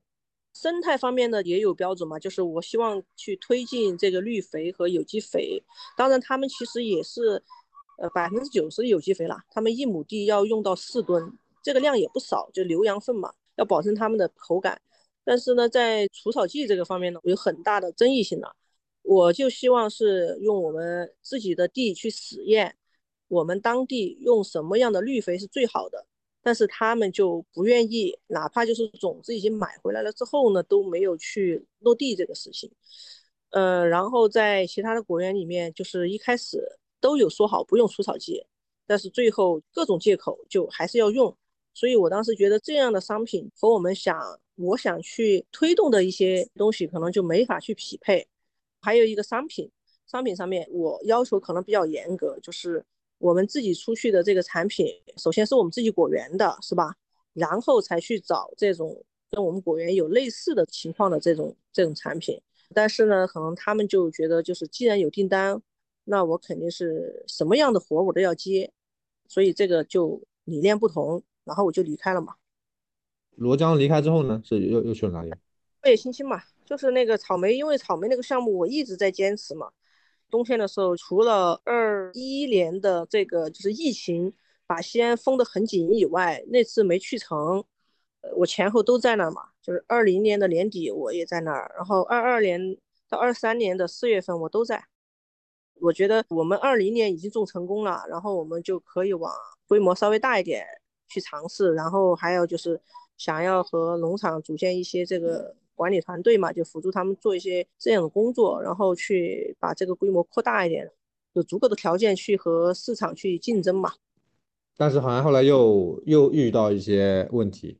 生态方面呢也有标准嘛，就是我希望去推进这个绿肥和有机肥。当然，他们其实也是，呃，百分之九十有机肥了。他们一亩地要用到四吨，这个量也不少，就牛羊粪嘛，要保证它们的口感。但是呢，在除草剂这个方面呢，有很大的争议性了。我就希望是用我们自己的地去实验，我们当地用什么样的绿肥是最好的。但是他们就不愿意，哪怕就是种子已经买回来了之后呢，都没有去落地这个事情。呃，然后在其他的果园里面，就是一开始都有说好不用除草剂，但是最后各种借口就还是要用。所以我当时觉得这样的商品和我们想我想去推动的一些东西可能就没法去匹配。还有一个商品，商品上面我要求可能比较严格，就是。我们自己出去的这个产品，首先是我们自己果园的，是吧？然后才去找这种跟我们果园有类似的情况的这种这种产品。但是呢，可能他们就觉得，就是既然有订单，那我肯定是什么样的活我都要接。所以这个就理念不同，然后我就离开了嘛。罗江离开之后呢，是又又去了哪里？贝野新青嘛，就是那个草莓，因为草莓那个项目我一直在坚持嘛。冬天的时候，除了二一年的这个就是疫情把西安封得很紧以外，那次没去成，我前后都在那儿嘛。就是二零年的年底我也在那儿，然后二二年到二三年的四月份我都在。我觉得我们二零年已经种成功了，然后我们就可以往规模稍微大一点去尝试，然后还有就是想要和农场组建一些这个。管理团队嘛，就辅助他们做一些这样的工作，然后去把这个规模扩大一点，有足够的条件去和市场去竞争嘛。但是好像后来又又遇到一些问题。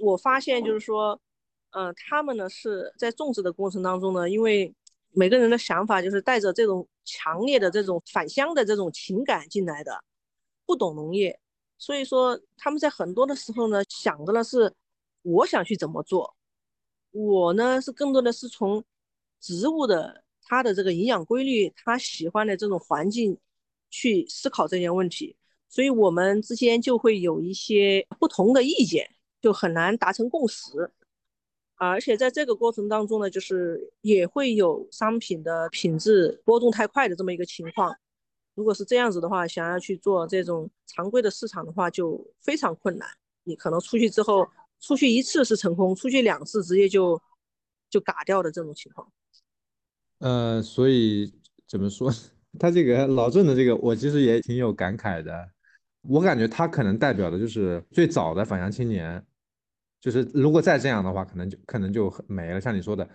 我发现就是说，嗯，他们呢是在种植的过程当中呢，因为每个人的想法就是带着这种强烈的这种返乡的这种情感进来的，不懂农业，所以说他们在很多的时候呢想的呢是我想去怎么做。我呢是更多的是从植物的它的这个营养规律，它喜欢的这种环境去思考这些问题，所以我们之间就会有一些不同的意见，就很难达成共识。而且在这个过程当中呢，就是也会有商品的品质波动太快的这么一个情况。如果是这样子的话，想要去做这种常规的市场的话，就非常困难。你可能出去之后，出去一次是成功，出去两次直接就就嘎掉的这种情况。呃，所以怎么说？他这个老郑的这个，我其实也挺有感慨的。我感觉他可能代表的就是最早的返乡青年。就是如果再这样的话，可能就可能就没了。像你说的，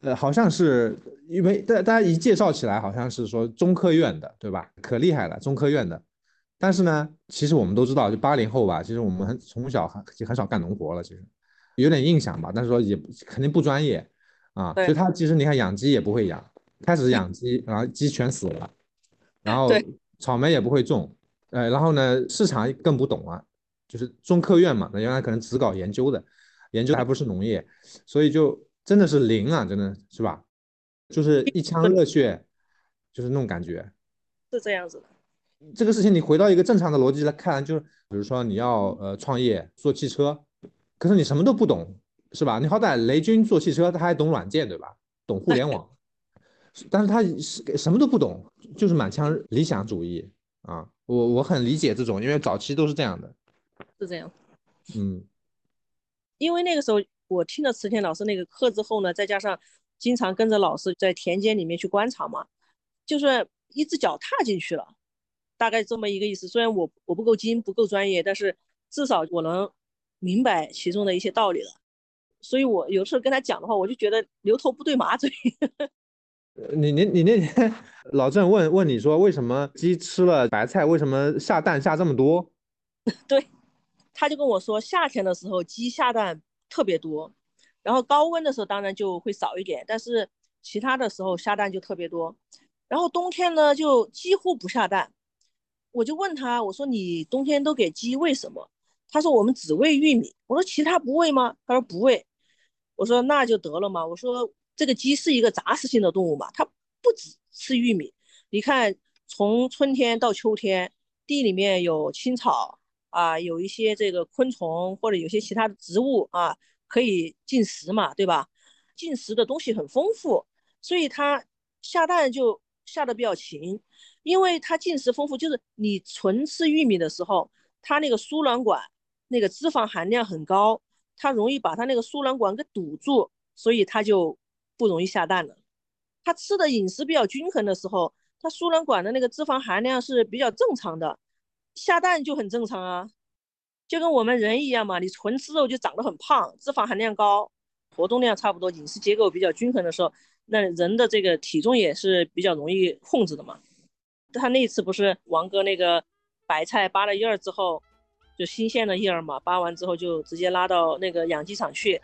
呃，好像是因为大大家一介绍起来，好像是说中科院的，对吧？可厉害了，中科院的。但是呢，其实我们都知道，就八零后吧，其实我们很从小很很少干农活了，其实有点印象吧。但是说也肯定不专业啊。所以他其实你看养鸡也不会养，开始 养鸡，然后鸡全死了，然后草莓也不会种，呃，然后呢市场更不懂啊。就是中科院嘛，那原来可能只搞研究的，研究还不是农业，所以就真的是零啊，真的是吧？就是一腔热血，就是那种感觉，是这样子的。这个事情你回到一个正常的逻辑来看，就是比如说你要呃创业做汽车，可是你什么都不懂，是吧？你好歹雷军做汽车，他还懂软件，对吧？懂互联网，但是他是什么都不懂，就是满腔理想主义啊！我我很理解这种，因为早期都是这样的。是这样，嗯，因为那个时候我听了池田老师那个课之后呢，再加上经常跟着老师在田间里面去观察嘛，就是一只脚踏进去了，大概这么一个意思。虽然我我不够精，不够专业，但是至少我能明白其中的一些道理了。所以我有时候跟他讲的话，我就觉得牛头不对马嘴。你你你那天老郑问问你说，为什么鸡吃了白菜，为什么下蛋下这么多？对。他就跟我说，夏天的时候鸡下蛋特别多，然后高温的时候当然就会少一点，但是其他的时候下蛋就特别多。然后冬天呢就几乎不下蛋。我就问他，我说你冬天都给鸡喂什么？他说我们只喂玉米。我说其他不喂吗？他说不喂。我说那就得了嘛。我说这个鸡是一个杂食性的动物嘛，它不只吃玉米。你看从春天到秋天，地里面有青草。啊，有一些这个昆虫或者有些其他的植物啊，可以进食嘛，对吧？进食的东西很丰富，所以它下蛋就下的比较勤，因为它进食丰富，就是你纯吃玉米的时候，它那个输卵管那个脂肪含量很高，它容易把它那个输卵管给堵住，所以它就不容易下蛋了。它吃的饮食比较均衡的时候，它输卵管的那个脂肪含量是比较正常的。下蛋就很正常啊，就跟我们人一样嘛。你纯吃肉就长得很胖，脂肪含量高，活动量差不多，饮食结构比较均衡的时候，那人的这个体重也是比较容易控制的嘛。他那次不是王哥那个白菜扒了叶儿之后，就新鲜的叶儿嘛，扒完之后就直接拉到那个养鸡场去，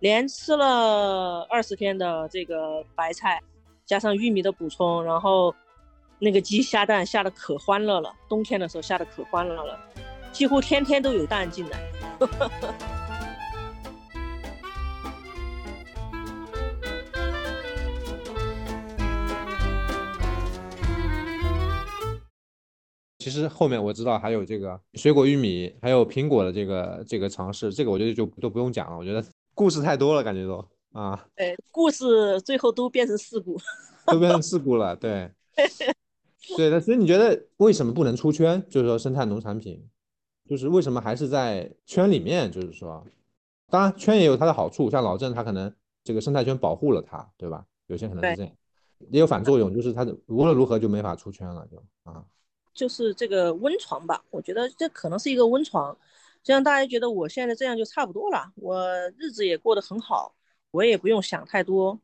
连吃了二十天的这个白菜，加上玉米的补充，然后。那个鸡下蛋下的可欢乐了，冬天的时候下的可欢乐了，几乎天天都有蛋进来。其实后面我知道还有这个水果玉米，还有苹果的这个这个尝试，这个我觉得就都不用讲了。我觉得故事太多了，感觉都啊。对，故事最后都变成事故，都变成事故了。对。对的，所以你觉得为什么不能出圈？就是说生态农产品，就是为什么还是在圈里面？就是说，当然圈也有它的好处，像老郑他可能这个生态圈保护了他，对吧？有些可能是这样，也有反作用，就是它的无论如何就没法出圈了，就啊，就是这个温床吧。我觉得这可能是一个温床，就让大家觉得我现在这样就差不多了，我日子也过得很好，我也不用想太多。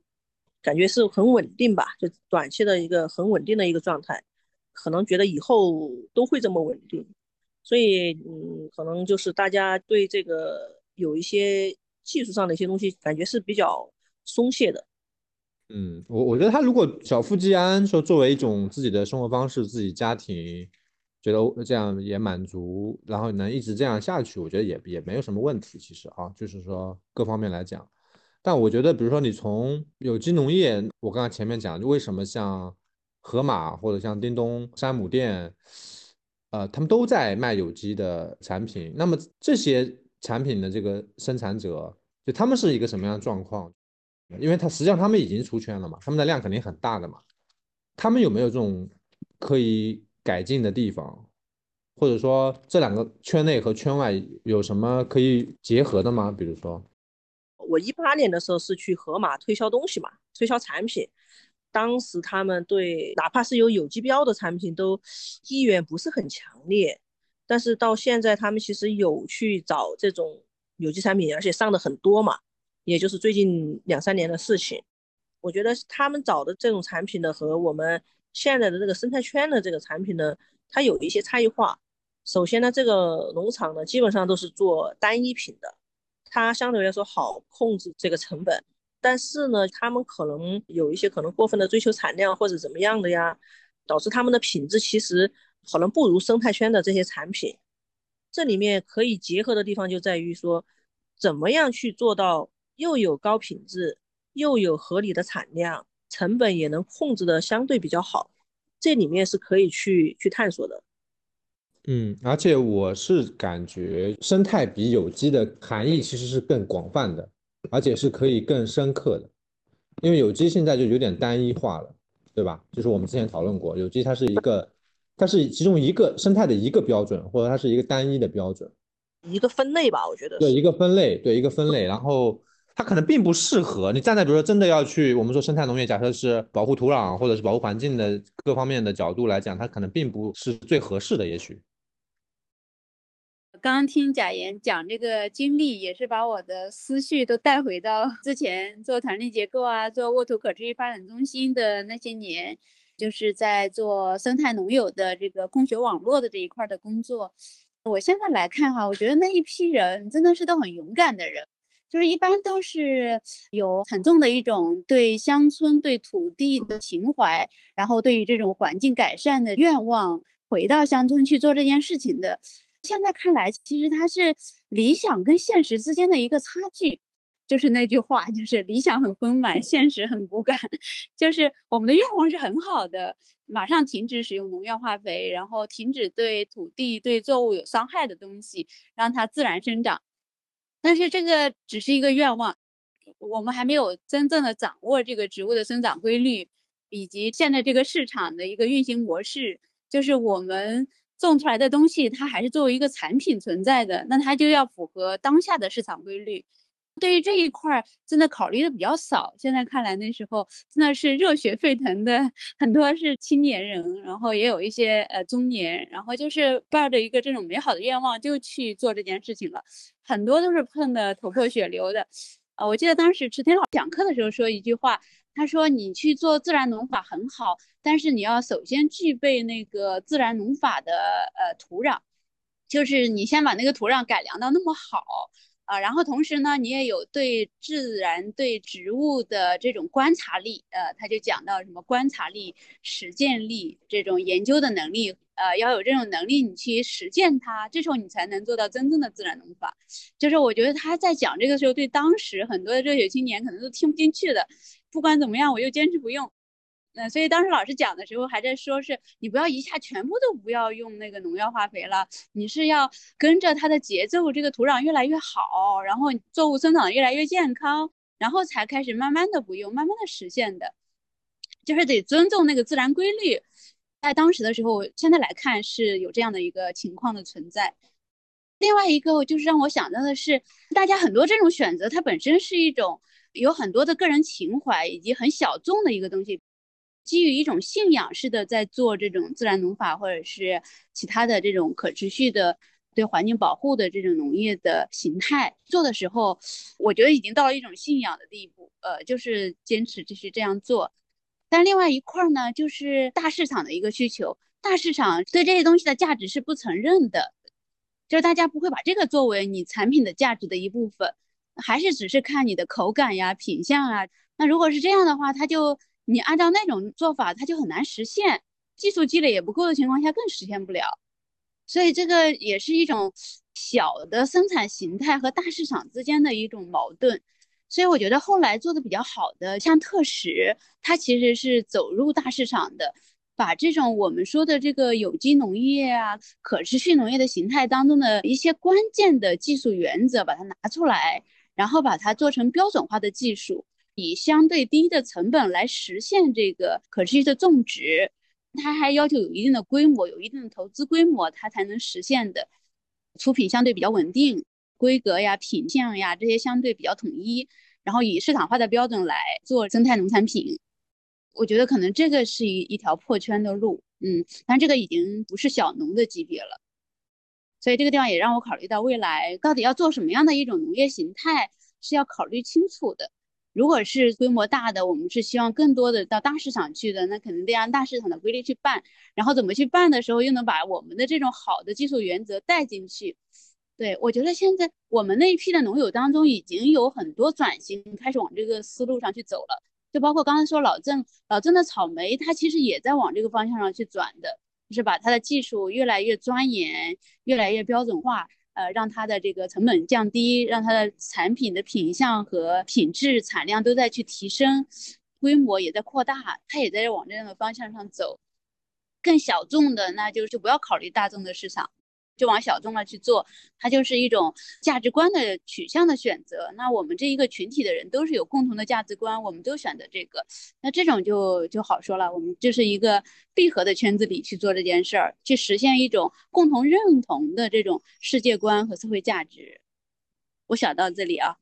感觉是很稳定吧，就短期的一个很稳定的一个状态，可能觉得以后都会这么稳定，所以嗯，可能就是大家对这个有一些技术上的一些东西，感觉是比较松懈的。嗯，我我觉得他如果小富即安，说作为一种自己的生活方式，自己家庭觉得这样也满足，然后能一直这样下去，我觉得也也没有什么问题。其实啊，就是说各方面来讲。但我觉得，比如说你从有机农业，我刚刚前面讲，为什么像盒马或者像叮咚、山姆店，呃，他们都在卖有机的产品。那么这些产品的这个生产者，就他们是一个什么样的状况？因为他实际上他们已经出圈了嘛，他们的量肯定很大的嘛。他们有没有这种可以改进的地方？或者说这两个圈内和圈外有什么可以结合的吗？比如说，我一八年的时候是去盒马推销东西嘛，推销产品，当时他们对哪怕是有有机标的产品都意愿不是很强烈，但是到现在他们其实有去找这种有机产品，而且上的很多嘛，也就是最近两三年的事情。我觉得他们找的这种产品呢，和我们现在的这个生态圈的这个产品呢，它有一些差异化。首先呢，这个农场呢，基本上都是做单一品的，它相对来说好控制这个成本。但是呢，他们可能有一些可能过分的追求产量或者怎么样的呀，导致他们的品质其实可能不如生态圈的这些产品。这里面可以结合的地方就在于说，怎么样去做到又有高品质，又有合理的产量，成本也能控制的相对比较好。这里面是可以去去探索的。嗯，而且我是感觉生态比有机的含义其实是更广泛的，而且是可以更深刻的。因为有机现在就有点单一化了，对吧？就是我们之前讨论过，有机它是一个，它是其中一个生态的一个标准，或者它是一个单一的标准，一个分类吧，我觉得。对，一个分类，对，一个分类。然后它可能并不适合你站在比如说真的要去我们说生态农业，假设是保护土壤或者是保护环境的各方面的角度来讲，它可能并不是最合适的，也许。刚刚听贾岩讲这个经历，也是把我的思绪都带回到 之前做团队结构啊，做沃土可持续发展中心的那些年，就是在做生态农友的这个供学网络的这一块的工作。我现在来看哈，我觉得那一批人真的是都很勇敢的人，就是一般都是有很重的一种对乡村、对土地的情怀，然后对于这种环境改善的愿望，回到乡村去做这件事情的。现在看来，其实它是理想跟现实之间的一个差距，就是那句话，就是理想很丰满，现实很骨感。就是我们的愿望是很好的，马上停止使用农药化肥，然后停止对土地、对作物有伤害的东西，让它自然生长。但是这个只是一个愿望，我们还没有真正的掌握这个植物的生长规律，以及现在这个市场的一个运行模式，就是我们。种出来的东西，它还是作为一个产品存在的，那它就要符合当下的市场规律。对于这一块儿，真的考虑的比较少。现在看来，那时候真的是热血沸腾的，很多是青年人，然后也有一些呃中年，然后就是抱着一个这种美好的愿望就去做这件事情了，很多都是碰的头破血流的。呃，我记得当时池天老师讲课的时候说一句话。他说：“你去做自然农法很好，但是你要首先具备那个自然农法的呃土壤，就是你先把那个土壤改良到那么好啊，然后同时呢，你也有对自然、对植物的这种观察力，呃，他就讲到什么观察力、实践力这种研究的能力，呃，要有这种能力，你去实践它，这时候你才能做到真正的自然农法。就是我觉得他在讲这个时候，对当时很多的热血青年可能都听不进去的。”不管怎么样，我又坚持不用。嗯所以当时老师讲的时候，还在说是你不要一下全部都不要用那个农药化肥了，你是要跟着它的节奏，这个土壤越来越好，然后作物生长越来越健康，然后才开始慢慢的不用，慢慢的实现的，就是得尊重那个自然规律。在当时的时候，现在来看是有这样的一个情况的存在。另外一个就是让我想到的是，大家很多这种选择，它本身是一种。有很多的个人情怀以及很小众的一个东西，基于一种信仰式的在做这种自然农法或者是其他的这种可持续的对环境保护的这种农业的形态做的时候，我觉得已经到了一种信仰的地步，呃，就是坚持继续这样做。但另外一块呢，就是大市场的一个需求，大市场对这些东西的价值是不承认的，就是大家不会把这个作为你产品的价值的一部分。还是只是看你的口感呀、品相啊。那如果是这样的话，它就你按照那种做法，它就很难实现。技术积累也不够的情况下，更实现不了。所以这个也是一种小的生产形态和大市场之间的一种矛盾。所以我觉得后来做的比较好的，像特使，它其实是走入大市场的，把这种我们说的这个有机农业啊、可持续农业的形态当中的一些关键的技术原则，把它拿出来，然后把它做成标准化的技术，以相对低的成本来实现这个可持续的种植。它还要求有一定的规模，有一定的投资规模，它才能实现的，出品相对比较稳定。规格呀、品相呀这些相对比较统一，然后以市场化的标准来做生态农产品，我觉得可能这个是一一条破圈的路，嗯，但这个已经不是小农的级别了，所以这个地方也让我考虑到未来到底要做什么样的一种农业形态是要考虑清楚的。如果是规模大的，我们是希望更多的到大市场去的，那肯定得按大市场的规律去办，然后怎么去办的时候又能把我们的这种好的技术原则带进去。对，我觉得现在我们那一批的农友当中，已经有很多转型开始往这个思路上去走了。就包括刚才说老郑，老郑的草莓，他其实也在往这个方向上去转的，就是把他的技术越来越钻研，越来越标准化，呃，让它的这个成本降低，让它的产品的品相和品质、产量都在去提升，规模也在扩大，它也在往这样的方向上走。更小众的，那就是不要考虑大众的市场。就往小众了去做，它就是一种价值观的取向的选择。那我们这一个群体的人都是有共同的价值观，我们都选择这个，那这种就就好说了。我们就是一个闭合的圈子里去做这件事儿，去实现一种共同认同的这种世界观和社会价值。我想到这里啊。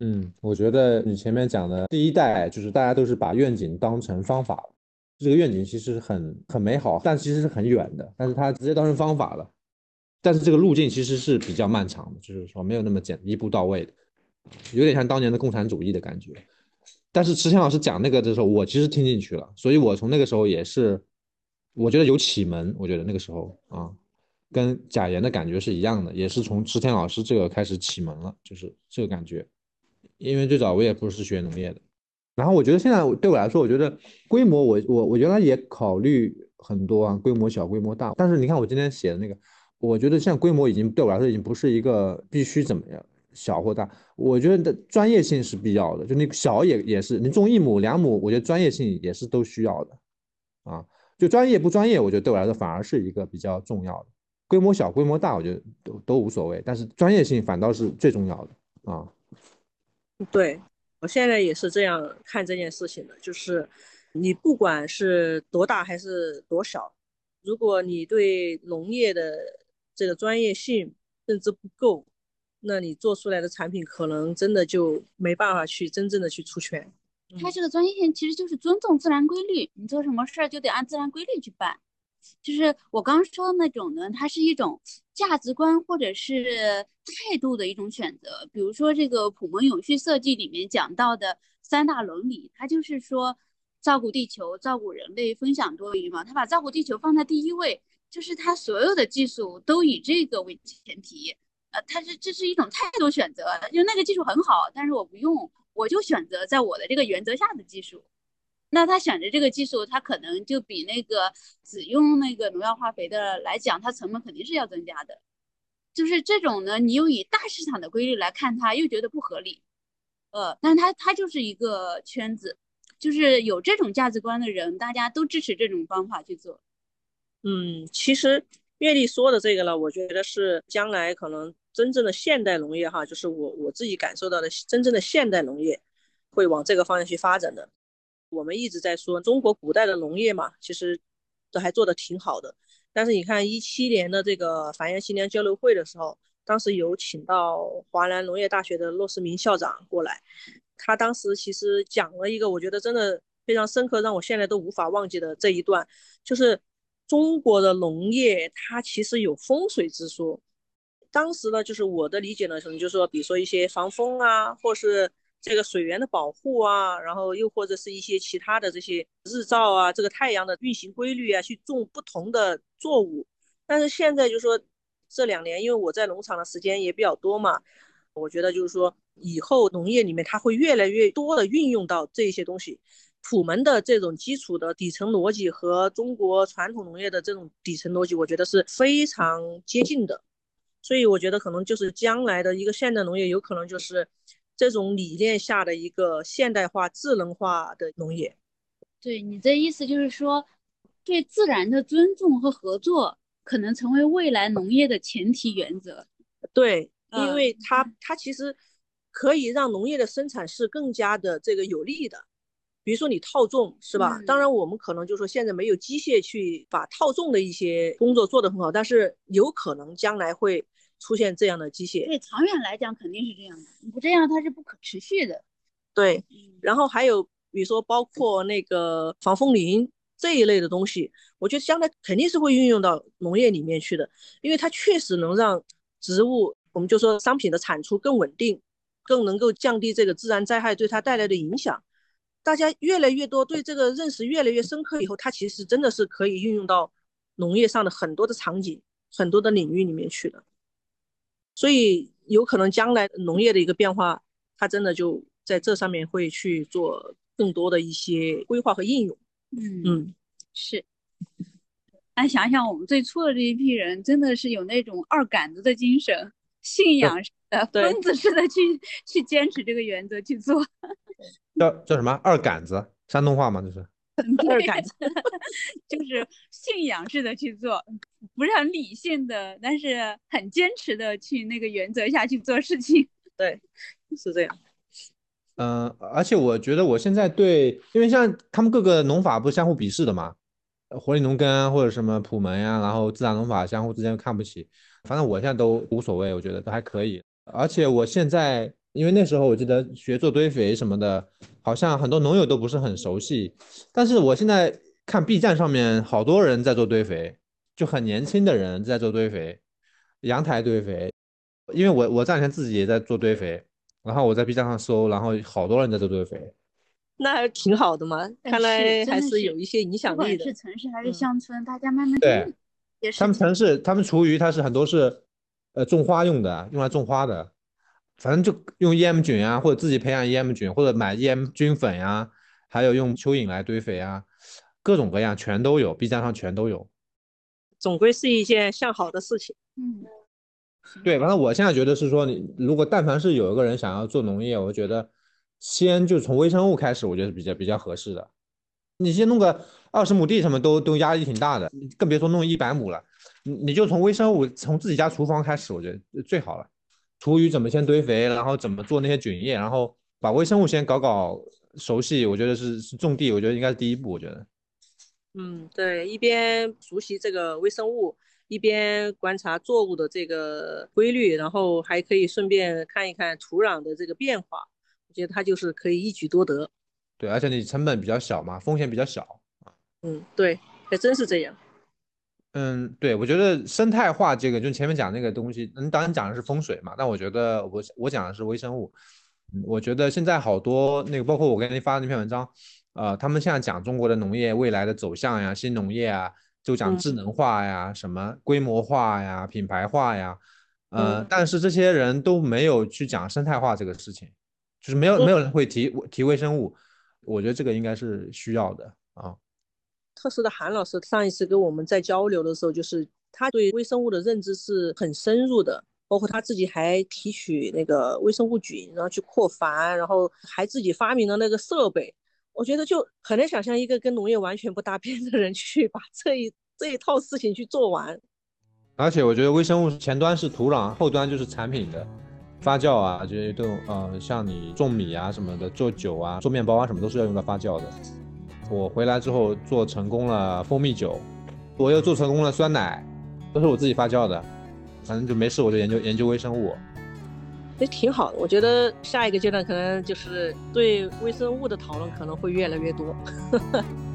嗯，我觉得你前面讲的第一代就是大家都是把愿景当成方法。这个愿景其实很很美好，但其实是很远的。但是它直接当成方法了，但是这个路径其实是比较漫长的，就是说没有那么简一步到位的，有点像当年的共产主义的感觉。但是池田老师讲那个的时候，我其实听进去了，所以我从那个时候也是，我觉得有启蒙。我觉得那个时候啊，跟贾岩的感觉是一样的，也是从池田老师这个开始启蒙了，就是这个感觉。因为最早我也不是学农业的。然后我觉得现在对我来说，我觉得规模我我我原来也考虑很多啊，规模小、规模大。但是你看我今天写的那个，我觉得现在规模已经对我来说已经不是一个必须怎么样小或大。我觉得专业性是必要的，就那个小也也是，你种一亩两亩，我觉得专业性也是都需要的啊。就专业不专业，我觉得对我来说反而是一个比较重要的。规模小、规模大，我觉得都都无所谓，但是专业性反倒是最重要的啊。对。我现在也是这样看这件事情的，就是你不管是多大还是多小，如果你对农业的这个专业性认知不够，那你做出来的产品可能真的就没办法去真正的去出圈。它这个专业性其实就是尊重自然规律，你做什么事儿就得按自然规律去办。就是我刚刚说的那种呢，它是一种价值观或者是态度的一种选择。比如说这个普门永续设计里面讲到的三大伦理，它就是说照顾地球、照顾人类、分享多余嘛。他把照顾地球放在第一位，就是他所有的技术都以这个为前提。呃，他是这是一种态度选择，就那个技术很好，但是我不用，我就选择在我的这个原则下的技术。那他选择这个技术，他可能就比那个只用那个农药化肥的来讲，它成本肯定是要增加的。就是这种呢，你又以大市场的规律来看，它又觉得不合理。呃，但它它就是一个圈子，就是有这种价值观的人，大家都支持这种方法去做。嗯，其实月丽说的这个呢，我觉得是将来可能真正的现代农业哈，就是我我自己感受到的真正的现代农业会往这个方向去发展的。我们一直在说中国古代的农业嘛，其实都还做得挺好的。但是你看一七年的这个繁衍新娘交流会的时候，当时有请到华南农业大学的骆世明校长过来，他当时其实讲了一个我觉得真的非常深刻，让我现在都无法忘记的这一段，就是中国的农业它其实有风水之说。当时呢，就是我的理解呢，可能就是说，比如说一些防风啊，或是。这个水源的保护啊，然后又或者是一些其他的这些日照啊，这个太阳的运行规律啊，去种不同的作物。但是现在就说这两年，因为我在农场的时间也比较多嘛，我觉得就是说以后农业里面它会越来越多的运用到这些东西。普门的这种基础的底层逻辑和中国传统农业的这种底层逻辑，我觉得是非常接近的。所以我觉得可能就是将来的一个现代农业，有可能就是。这种理念下的一个现代化、智能化的农业。对你的意思就是说，对自然的尊重和合作可能成为未来农业的前提原则。对，因为它它其实可以让农业的生产是更加的这个有利的。比如说你套种是吧？当然我们可能就说现在没有机械去把套种的一些工作做得很好，但是有可能将来会出现这样的机械。对，长远来讲肯定是这样的，你不这样它是不可持续的。对，然后还有比如说包括那个防风林这一类的东西，我觉得将来肯定是会运用到农业里面去的，因为它确实能让植物，我们就说商品的产出更稳定，更能够降低这个自然灾害对它带来的影响。大家越来越多对这个认识越来越深刻以后，它其实真的是可以运用到农业上的很多的场景、很多的领域里面去的。所以有可能将来农业的一个变化，它真的就在这上面会去做更多的一些规划和应用。嗯嗯，是。哎，想想我们最初的这一批人，真的是有那种二杆子的精神，信仰式的、疯子似的去去坚持这个原则去做。叫叫什么二杆子？山东话吗？这是 二感觉，就是信仰式的去做，不是很理性的，但是很坚持的去那个原则下去做事情。对，是这样。嗯，而且我觉得我现在对，因为像他们各个农法不是相互鄙视的嘛，活力农耕或者什么普门呀，然后自然农法相互之间看不起，反正我现在都无所谓，我觉得都还可以。而且我现在。因为那时候我记得学做堆肥什么的，好像很多农友都不是很熟悉。但是我现在看 B 站上面好多人在做堆肥，就很年轻的人在做堆肥，阳台堆肥。因为我我这两天自己也在做堆肥，然后我在 B 站上搜，然后好多人在做堆肥，那还挺好的嘛。看来还是有一些影响力的。不管是城市还是乡村，大家慢慢对，他们城市他们厨余它是很多是呃种花用的，用来种花的。反正就用 EM 菌啊，或者自己培养 EM 菌，或者买 EM 菌粉呀，还有用蚯蚓来堆肥啊，各种各样全都有，B 站上全都有。总归是一件向好的事情。嗯，对，反正我现在觉得是说，你如果但凡是有一个人想要做农业，我觉得先就从微生物开始，我觉得比较比较合适的。你先弄个二十亩地，什么都都压力挺大的，更别说弄一百亩了。你你就从微生物，从自己家厨房开始，我觉得最好了。厨余怎么先堆肥，然后怎么做那些菌液，然后把微生物先搞搞熟悉，我觉得是是种地，我觉得应该是第一步。我觉得，嗯，对，一边熟悉这个微生物，一边观察作物的这个规律，然后还可以顺便看一看土壤的这个变化，我觉得它就是可以一举多得。对，而且你成本比较小嘛，风险比较小嗯，对，还真是这样。嗯，对，我觉得生态化这个，就前面讲那个东西，嗯，当然讲的是风水嘛，但我觉得我我讲的是微生物。我觉得现在好多那个，包括我给你发的那篇文章，呃，他们现在讲中国的农业未来的走向呀，新农业啊，就讲智能化呀，什么规模化呀，品牌化呀，呃，但是这些人都没有去讲生态化这个事情，就是没有没有人会提提微生物，我觉得这个应该是需要的啊。特殊的韩老师上一次跟我们在交流的时候，就是他对微生物的认知是很深入的，包括他自己还提取那个微生物菌，然后去扩繁，然后还自己发明了那个设备。我觉得就很难想象一个跟农业完全不搭边的人去把这一这一套事情去做完。而且我觉得微生物前端是土壤，后端就是产品的发酵啊，这些都呃，像你种米啊什么的，做酒啊、做面包啊什么都是要用到发酵的。我回来之后做成功了蜂蜜酒，我又做成功了酸奶，都是我自己发酵的。反正就没事，我就研究研究微生物，也挺好的。我觉得下一个阶段可能就是对微生物的讨论可能会越来越多。